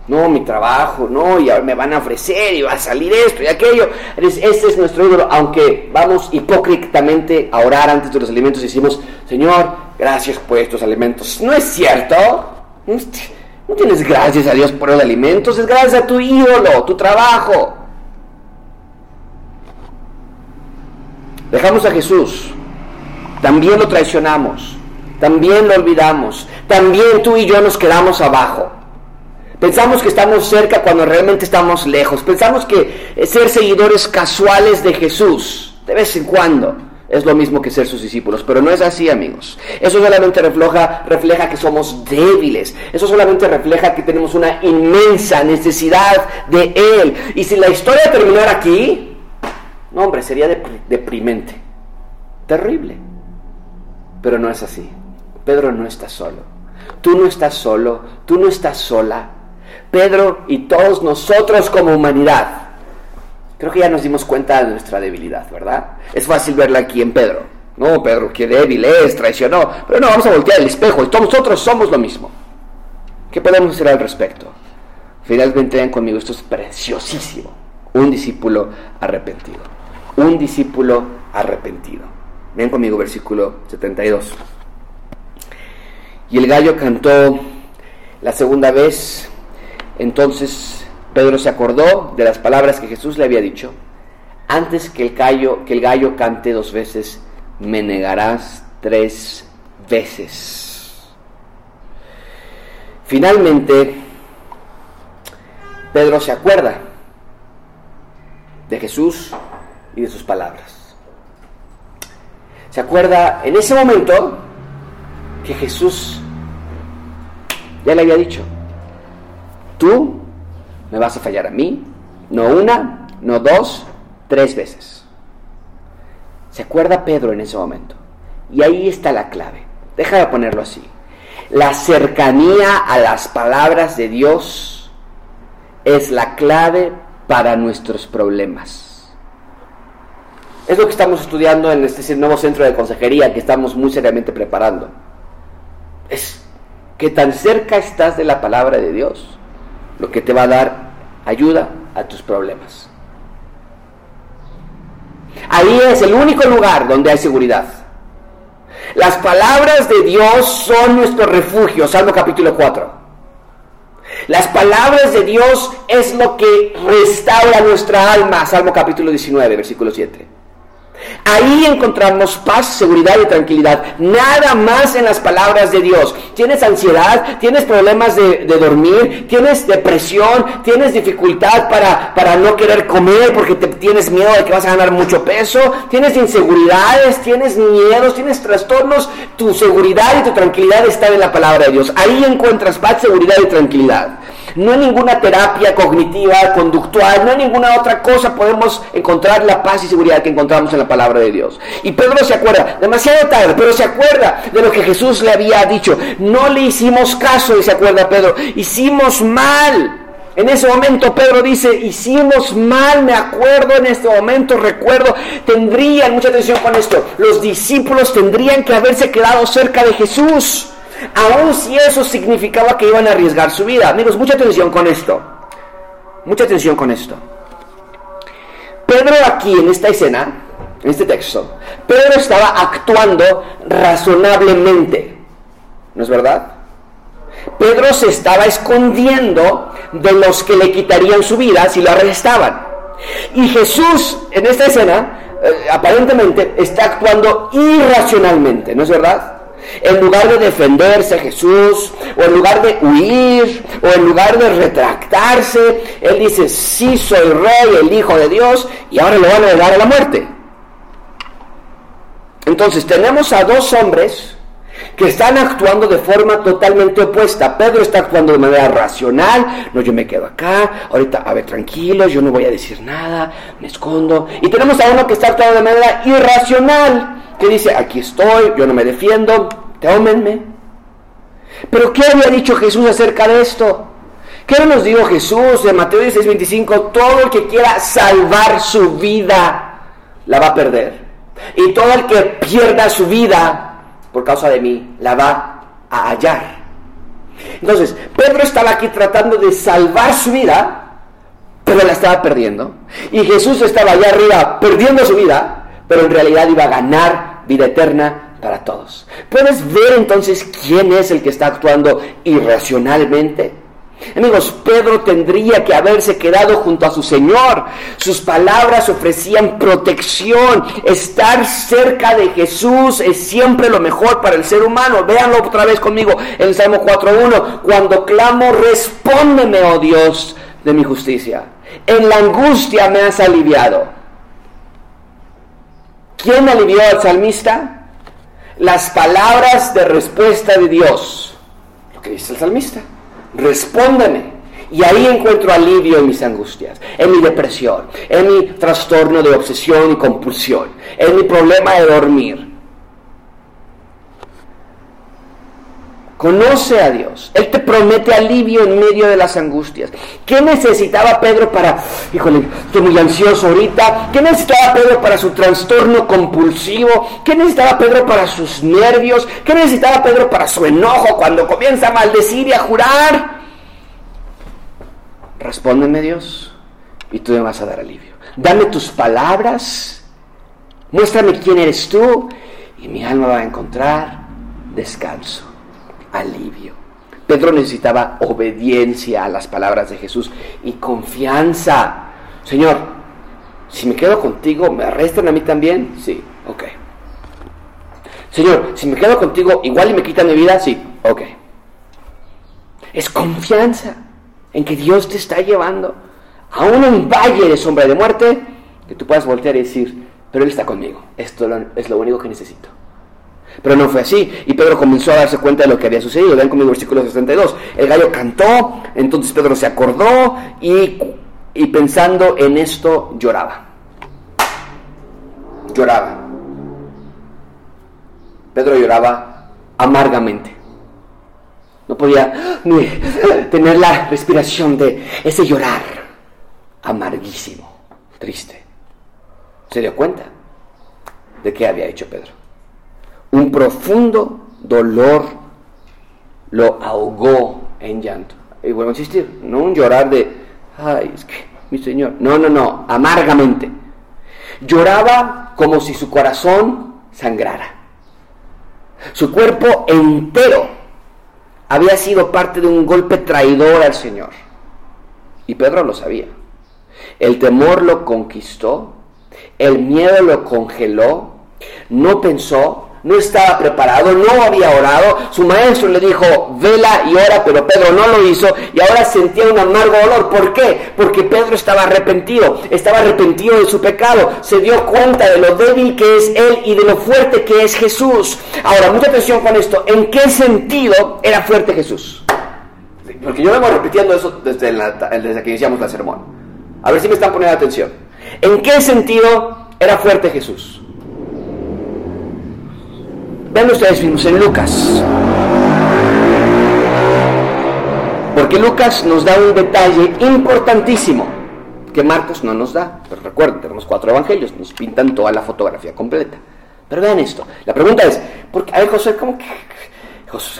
A: no, mi trabajo, no, y me van a ofrecer y va a salir esto y aquello. Este es nuestro ídolo, aunque vamos hipócritamente a orar antes de los alimentos y decimos, Señor, gracias por estos alimentos. No es cierto. No tienes gracias a Dios por los alimentos, es gracias a tu ídolo, tu trabajo. Dejamos a Jesús, también lo traicionamos, también lo olvidamos, también tú y yo nos quedamos abajo. Pensamos que estamos cerca cuando realmente estamos lejos. Pensamos que ser seguidores casuales de Jesús, de vez en cuando, es lo mismo que ser sus discípulos. Pero no es así, amigos. Eso solamente refleja, refleja que somos débiles. Eso solamente refleja que tenemos una inmensa necesidad de Él. Y si la historia terminara aquí, no, hombre, sería deprimente. Terrible. Pero no es así. Pedro no está solo. Tú no estás solo, tú no estás sola. Pedro y todos nosotros como humanidad. Creo que ya nos dimos cuenta de nuestra debilidad, ¿verdad? Es fácil verla aquí en Pedro. No, Pedro, qué débil es, traicionó. Pero no, vamos a voltear el espejo y todos nosotros somos lo mismo. ¿Qué podemos hacer al respecto? Finalmente vean conmigo, esto es preciosísimo. Un discípulo arrepentido. Un discípulo arrepentido. Ven conmigo, versículo 72. Y el gallo cantó la segunda vez. Entonces Pedro se acordó de las palabras que Jesús le había dicho. Antes que el gallo, que el gallo cante dos veces, me negarás tres veces. Finalmente, Pedro se acuerda de Jesús y de sus palabras. Se acuerda en ese momento que Jesús ya le había dicho, tú me vas a fallar a mí, no una, no dos, tres veces. Se acuerda Pedro en ese momento. Y ahí está la clave. Deja de ponerlo así. La cercanía a las palabras de Dios es la clave para nuestros problemas. Es lo que estamos estudiando en este nuevo centro de consejería que estamos muy seriamente preparando. Es que tan cerca estás de la palabra de Dios, lo que te va a dar ayuda a tus problemas. Ahí es el único lugar donde hay seguridad. Las palabras de Dios son nuestro refugio, Salmo capítulo 4. Las palabras de Dios es lo que restaura nuestra alma, Salmo capítulo 19, versículo 7. Ahí encontramos paz, seguridad y tranquilidad. Nada más en las palabras de Dios. Tienes ansiedad, tienes problemas de, dormir, tienes depresión, tienes dificultad para, para no querer comer porque te, tienes miedo de que vas a ganar mucho peso, tienes inseguridades, tienes miedos, tienes trastornos. Tu seguridad y tu tranquilidad están en la palabra de Dios. Ahí encuentras paz, seguridad y tranquilidad. No hay ninguna terapia cognitiva, conductual, no hay ninguna otra cosa podemos encontrar la paz y seguridad que encontramos en la palabra de Dios. Y Pedro se acuerda, demasiado tarde, pero se acuerda de lo que Jesús le había dicho. No le hicimos caso y se acuerda Pedro, hicimos mal. En ese momento Pedro dice, hicimos mal, me acuerdo en este momento, recuerdo, tendrían, mucha atención con esto, los discípulos tendrían que haberse quedado cerca de Jesús. Aun si eso significaba que iban a arriesgar su vida. Amigos, mucha atención con esto. Mucha atención con esto. Pedro aquí en esta escena, en este texto, Pedro estaba actuando razonablemente. ¿No es verdad? Pedro se estaba escondiendo de los que le quitarían su vida si lo arrestaban. Y Jesús en esta escena eh, aparentemente está actuando irracionalmente, ¿no es verdad? En lugar de defenderse Jesús, o en lugar de huir, o en lugar de retractarse, Él dice, sí soy rey, el Hijo de Dios, y ahora lo van a dar a la muerte. Entonces tenemos a dos hombres que están actuando de forma totalmente opuesta. Pedro está actuando de manera racional, no, yo me quedo acá, ahorita, a ver, tranquilo, yo no voy a decir nada, me escondo. Y tenemos a uno que está actuando de manera irracional, que dice, aquí estoy, yo no me defiendo, tómenme. Pero ¿qué había dicho Jesús acerca de esto? ¿Qué nos dijo Jesús en Mateo 16:25? Todo el que quiera salvar su vida la va a perder. Y todo el que pierda su vida por causa de mí la va a hallar. Entonces, Pedro estaba aquí tratando de salvar su vida, pero la estaba perdiendo. Y Jesús estaba allá arriba perdiendo su vida, pero en realidad iba a ganar vida eterna para todos. ¿Puedes ver entonces quién es el que está actuando irracionalmente? Amigos, Pedro tendría que haberse quedado junto a su Señor. Sus palabras ofrecían protección. Estar cerca de Jesús es siempre lo mejor para el ser humano. Véanlo otra vez conmigo en Salmo 4.1. Cuando clamo, respóndeme, oh Dios, de mi justicia. En la angustia me has aliviado. ¿Quién alivió al salmista? Las palabras de respuesta de Dios. Lo que dice el salmista. Respóndeme. Y ahí encuentro alivio en mis angustias, en mi depresión, en mi trastorno de obsesión y compulsión, en mi problema de dormir. Conoce a Dios. Él te promete alivio en medio de las angustias. ¿Qué necesitaba Pedro para, híjole, estoy muy ansioso ahorita? ¿Qué necesitaba Pedro para su trastorno compulsivo? ¿Qué necesitaba Pedro para sus nervios? ¿Qué necesitaba Pedro para su enojo cuando comienza a maldecir y a jurar? Respóndeme Dios y tú me vas a dar alivio. Dame tus palabras, muéstrame quién eres tú y mi alma va a encontrar descanso alivio. Pedro necesitaba obediencia a las palabras de Jesús y confianza. Señor, si me quedo contigo, ¿me arrestan a mí también? Sí, ok. Señor, si me quedo contigo, igual y me quitan mi vida? Sí, ok. Es confianza en que Dios te está llevando a un valle de sombra de muerte que tú puedas voltear y decir, pero Él está conmigo. Esto es lo único que necesito. Pero no fue así. Y Pedro comenzó a darse cuenta de lo que había sucedido. Vean conmigo versículo 62. El gallo cantó, entonces Pedro se acordó y, y pensando en esto lloraba. Lloraba. Pedro lloraba amargamente. No podía tener la respiración de ese llorar amarguísimo, triste. Se dio cuenta de qué había hecho Pedro. Un profundo dolor lo ahogó en llanto. Y vuelvo a insistir, no un llorar de, ay, es que mi Señor, no, no, no, amargamente. Lloraba como si su corazón sangrara. Su cuerpo entero había sido parte de un golpe traidor al Señor. Y Pedro lo sabía. El temor lo conquistó, el miedo lo congeló, no pensó, no estaba preparado, no había orado. Su maestro le dijo, vela y ora, pero Pedro no lo hizo y ahora sentía un amargo dolor. ¿Por qué? Porque Pedro estaba arrepentido, estaba arrepentido de su pecado, se dio cuenta de lo débil que es él y de lo fuerte que es Jesús. Ahora, mucha atención con esto. ¿En qué sentido era fuerte Jesús? Porque yo vengo repitiendo eso desde, desde que iniciamos la sermón. A ver si me están poniendo atención. ¿En qué sentido era fuerte Jesús? Vean ustedes mismos en Lucas. Porque Lucas nos da un detalle importantísimo que Marcos no nos da. Pero recuerden, tenemos cuatro evangelios, nos pintan toda la fotografía completa. Pero vean esto. La pregunta es, ¿por qué, a José, ¿cómo que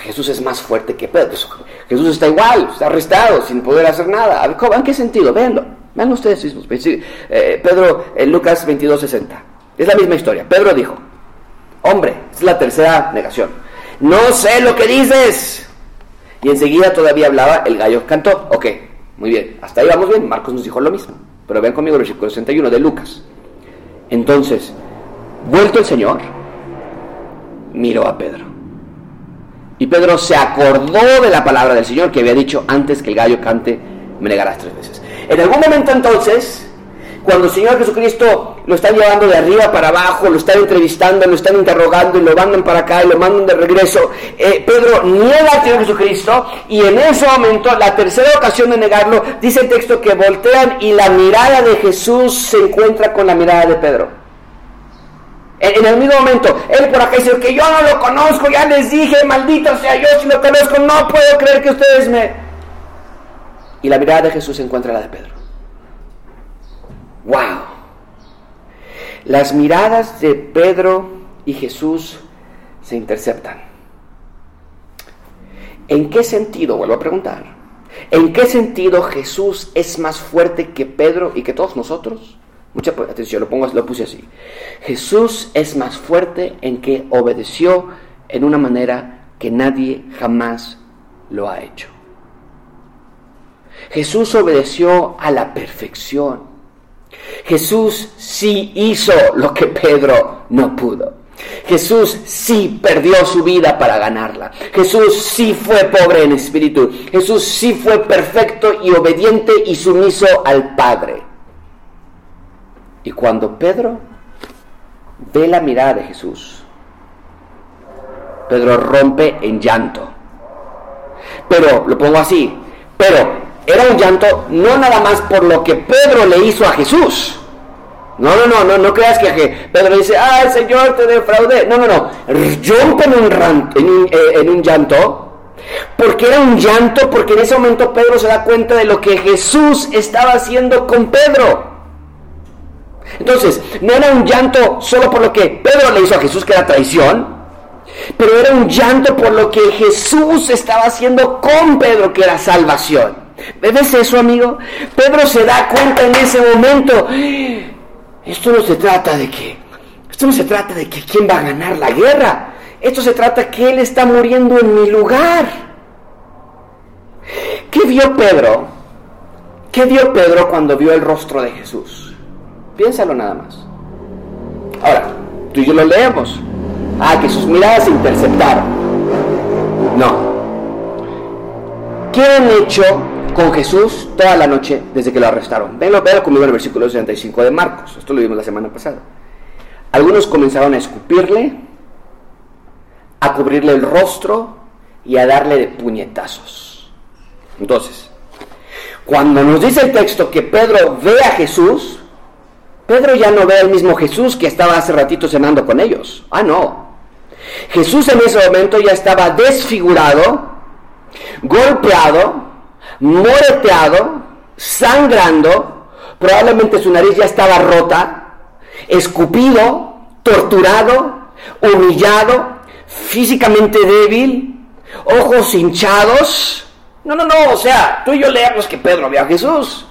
A: Jesús es más fuerte que Pedro? Pues, Jesús está igual, está arrestado, sin poder hacer nada. ¿En qué sentido? Véanlo. Vean ustedes mismos. Eh, Pedro, en Lucas 22, 60. Es la misma historia. Pedro dijo, Hombre, es la tercera negación. No sé lo que dices. Y enseguida todavía hablaba, el gallo cantó. Ok, muy bien, hasta ahí vamos bien. Marcos nos dijo lo mismo. Pero vean conmigo el versículo 61 de Lucas. Entonces, vuelto el Señor, miró a Pedro. Y Pedro se acordó de la palabra del Señor que había dicho antes que el gallo cante, me negarás tres veces. En algún momento entonces, cuando el Señor Jesucristo lo están llevando de arriba para abajo, lo están entrevistando, lo están interrogando y lo mandan para acá y lo mandan de regreso, eh, Pedro niega al Señor Jesucristo y en ese momento, la tercera ocasión de negarlo, dice el texto que voltean y la mirada de Jesús se encuentra con la mirada de Pedro. En, el mismo momento, él por acá dice que yo no lo conozco, ya les dije, maldito sea yo si lo conozco, no puedo creer que ustedes me... Y la mirada de Jesús se encuentra la de Pedro. ¡Wow! Las miradas de Pedro y Jesús se interceptan. ¿En qué sentido, vuelvo a preguntar, en qué sentido Jesús es más fuerte que Pedro y que todos nosotros? Mucha atención, lo, pongo, lo puse así. Jesús es más fuerte en que obedeció en una manera que nadie jamás lo ha hecho. Jesús obedeció a la perfección. Jesús sí hizo lo que Pedro no pudo. Jesús sí perdió su vida para ganarla. Jesús sí fue pobre en espíritu. Jesús sí fue perfecto y obediente y sumiso al Padre. Y cuando Pedro ve la mirada de Jesús, Pedro rompe en llanto. Pero, lo pongo así, pero era un llanto no nada más por lo que Pedro le hizo a Jesús. No, no, no, no, no creas que Pedro dice, ah, Señor, te defraudé. No, no, no. Rompe en un, un, eh, en un llanto ¿Por qué era un llanto? Porque en ese momento Pedro se da cuenta de lo que Jesús estaba haciendo con Pedro. Entonces, no era un llanto solo por lo que Pedro le hizo a Jesús, que era traición, pero era un llanto por lo que Jesús estaba haciendo con Pedro, que era salvación. ¿Ves eso, amigo? Pedro se da cuenta en ese momento. Esto no se trata de que, esto no se trata de que quién va a ganar la guerra. Esto se trata que Él está muriendo en mi lugar. ¿Qué vio Pedro? ¿Qué vio Pedro cuando vio el rostro de Jesús? Piénsalo nada más. Ahora, tú y yo lo leemos. Ah, que sus miradas se interceptaron. No. ¿Qué han hecho con Jesús toda la noche desde que lo arrestaron? Venlo, ver conmigo en el versículo 65 de Marcos. Esto lo vimos la semana pasada. Algunos comenzaron a escupirle, a cubrirle el rostro y a darle de puñetazos. Entonces, cuando nos dice el texto que Pedro ve a Jesús, Pedro ya no ve al mismo Jesús que estaba hace ratito cenando con ellos. Ah, no. Jesús en ese momento ya estaba desfigurado, golpeado, moreteado, sangrando, probablemente su nariz ya estaba rota, escupido, torturado, humillado, físicamente débil, ojos hinchados. No, no, no, o sea, tú y yo leemos que Pedro vio a Jesús.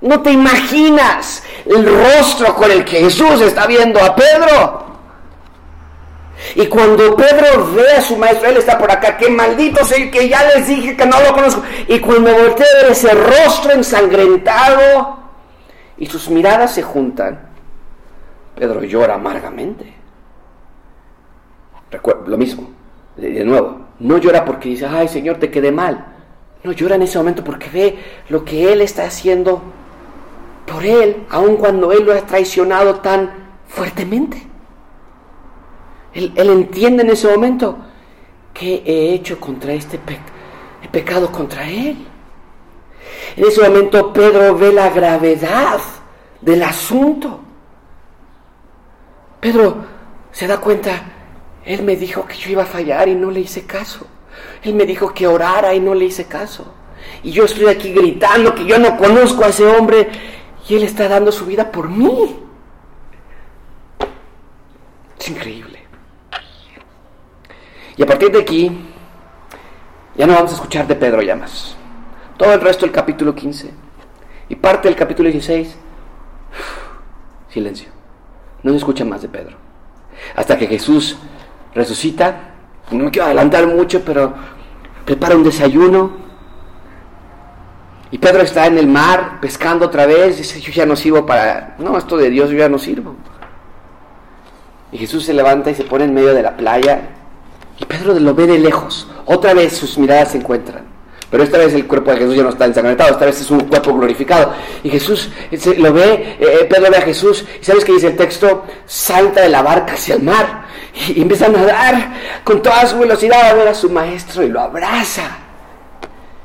A: No te imaginas el rostro con el que Jesús está viendo a Pedro. Y cuando Pedro ve a su maestro, él está por acá, que maldito sea que ya les dije que no lo conozco. Y cuando voltea a ver ese rostro ensangrentado y sus miradas se juntan, Pedro llora amargamente. Recuerda, lo mismo, de nuevo, no llora porque dice, ay Señor, te quedé mal. No llora en ese momento porque ve lo que Él está haciendo por Él, aun cuando Él lo ha traicionado tan fuertemente. Él, entiende en ese momento que he hecho contra este he pecado contra Él. En ese momento Pedro ve la gravedad del asunto. Pedro se da cuenta, Él me dijo que yo iba a fallar y no le hice caso. Él me dijo que orara y no le hice caso. Y yo estoy aquí gritando que yo no conozco a ese hombre y Él está dando su vida por mí. Es increíble. Y a partir de aquí, ya no vamos a escuchar de Pedro ya más. Todo el resto del capítulo 15 y parte del capítulo 16, silencio. No se escucha más de Pedro. Hasta que Jesús resucita. No me quiero adelantar mucho, pero prepara un desayuno. Y Pedro está en el mar pescando otra vez. Dice, yo ya no sirvo para... No, esto de Dios yo ya no sirvo. Y Jesús se levanta y se pone en medio de la playa y Pedro lo ve de lejos. Otra vez sus miradas se encuentran. Pero esta vez el cuerpo de Jesús ya no está ensangrentado, esta vez es un cuerpo glorificado. Y Jesús lo ve, eh, eh, Pedro ve a Jesús, y ¿sabes qué dice el texto? Salta de la barca hacia el mar y, empieza a nadar con toda su velocidad a ver a su maestro y lo abraza.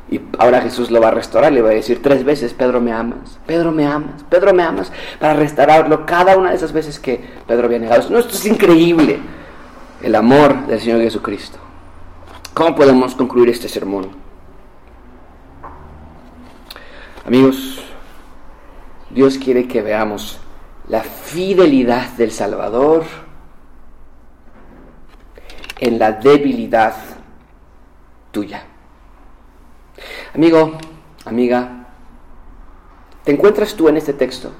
A: Y ahora Jesús lo va a restaurar, le va a decir tres veces, Pedro me amas, Pedro me amas, Pedro me amas, para restaurarlo cada una de esas veces que Pedro había negado. No, esto es increíble el amor del Señor Jesucristo. ¿Cómo podemos concluir este sermón? Amigos, Dios quiere que veamos la fidelidad del Salvador en la debilidad tuya. Amigo, amiga, ¿te encuentras tú en este texto?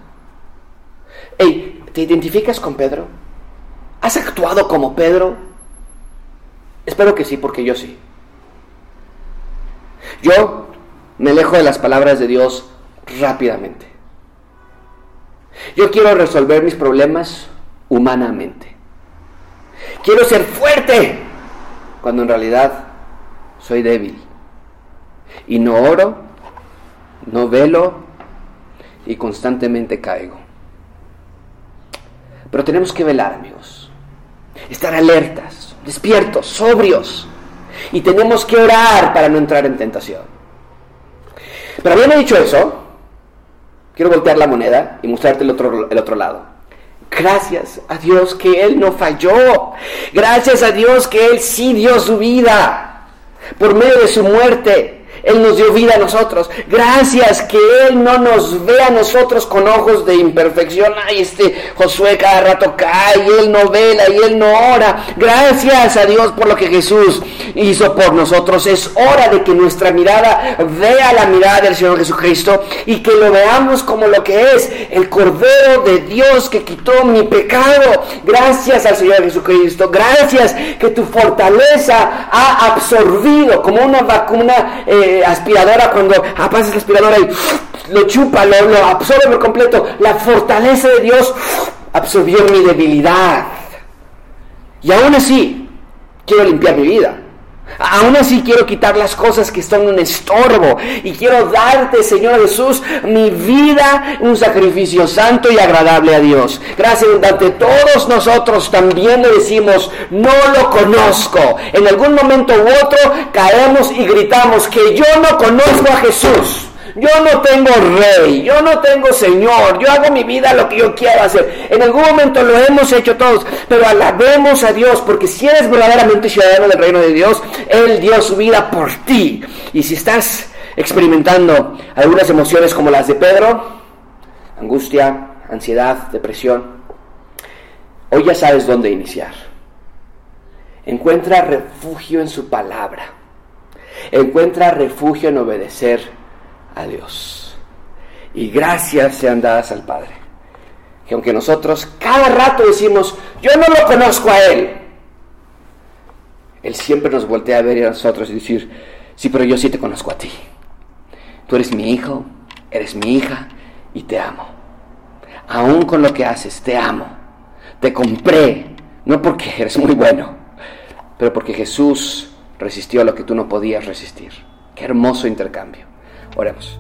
A: Hey, ¿te identificas con Pedro? ¿Has actuado como Pedro? Espero que sí, porque yo sí. Yo me alejo de las palabras de Dios rápidamente. Yo quiero resolver mis problemas humanamente. Quiero ser fuerte cuando en realidad soy débil. Y no oro, no velo y constantemente caigo. Pero tenemos que velar, amigos estar alertas, despiertos, sobrios. Y tenemos que orar para no entrar en tentación. Pero habiendo dicho eso, quiero voltear la moneda y mostrarte el otro, el otro lado. Gracias a Dios que Él no falló. Gracias a Dios que Él sí dio su vida. Por medio de su muerte, él nos dio vida a nosotros. Gracias que Él no nos ve a nosotros con ojos de imperfección. Ay, este Josué cada rato cae y Él no vela y Él no ora. Gracias a Dios por lo que Jesús hizo por nosotros. Es hora de que nuestra mirada vea la mirada del Señor Jesucristo y que lo veamos como lo que es el Cordero de Dios que quitó mi pecado. Gracias al Señor Jesucristo. Gracias que tu fortaleza ha absorbido como una vacuna. Eh, aspiradora, cuando apagas la aspiradora y lo chupa, lo, lo absorbe por completo, la fortaleza de Dios absorbió mi debilidad. Y aún así, quiero limpiar mi vida. Aún así quiero quitar las cosas que son un estorbo y quiero darte, Señor Jesús, mi vida, un sacrificio santo y agradable a Dios. Gracias ante todos nosotros también le decimos, no lo conozco. En algún momento u otro caemos y gritamos que yo no conozco a Jesús. Yo no tengo rey, yo no tengo señor, yo hago mi vida lo que yo quiero hacer. En algún momento lo hemos hecho todos, pero alabemos a Dios, porque si eres verdaderamente ciudadano del reino de Dios, Él dio su vida por ti. Y si estás experimentando algunas emociones como las de Pedro, angustia, ansiedad, depresión, hoy ya sabes dónde iniciar. Encuentra refugio en su palabra. Encuentra refugio en obedecer a Dios. Y gracias sean dadas al Padre. Que aunque nosotros cada rato decimos, yo no lo conozco a Él, Él siempre nos voltea a ver a nosotros y decir, sí, pero yo sí te conozco a ti. Tú eres mi hijo, eres mi hija y te amo. Aún con lo que haces, te amo. Te compré, no porque eres muy bueno, pero porque Jesús resistió lo que tú no podías resistir. Qué hermoso intercambio. Oremos.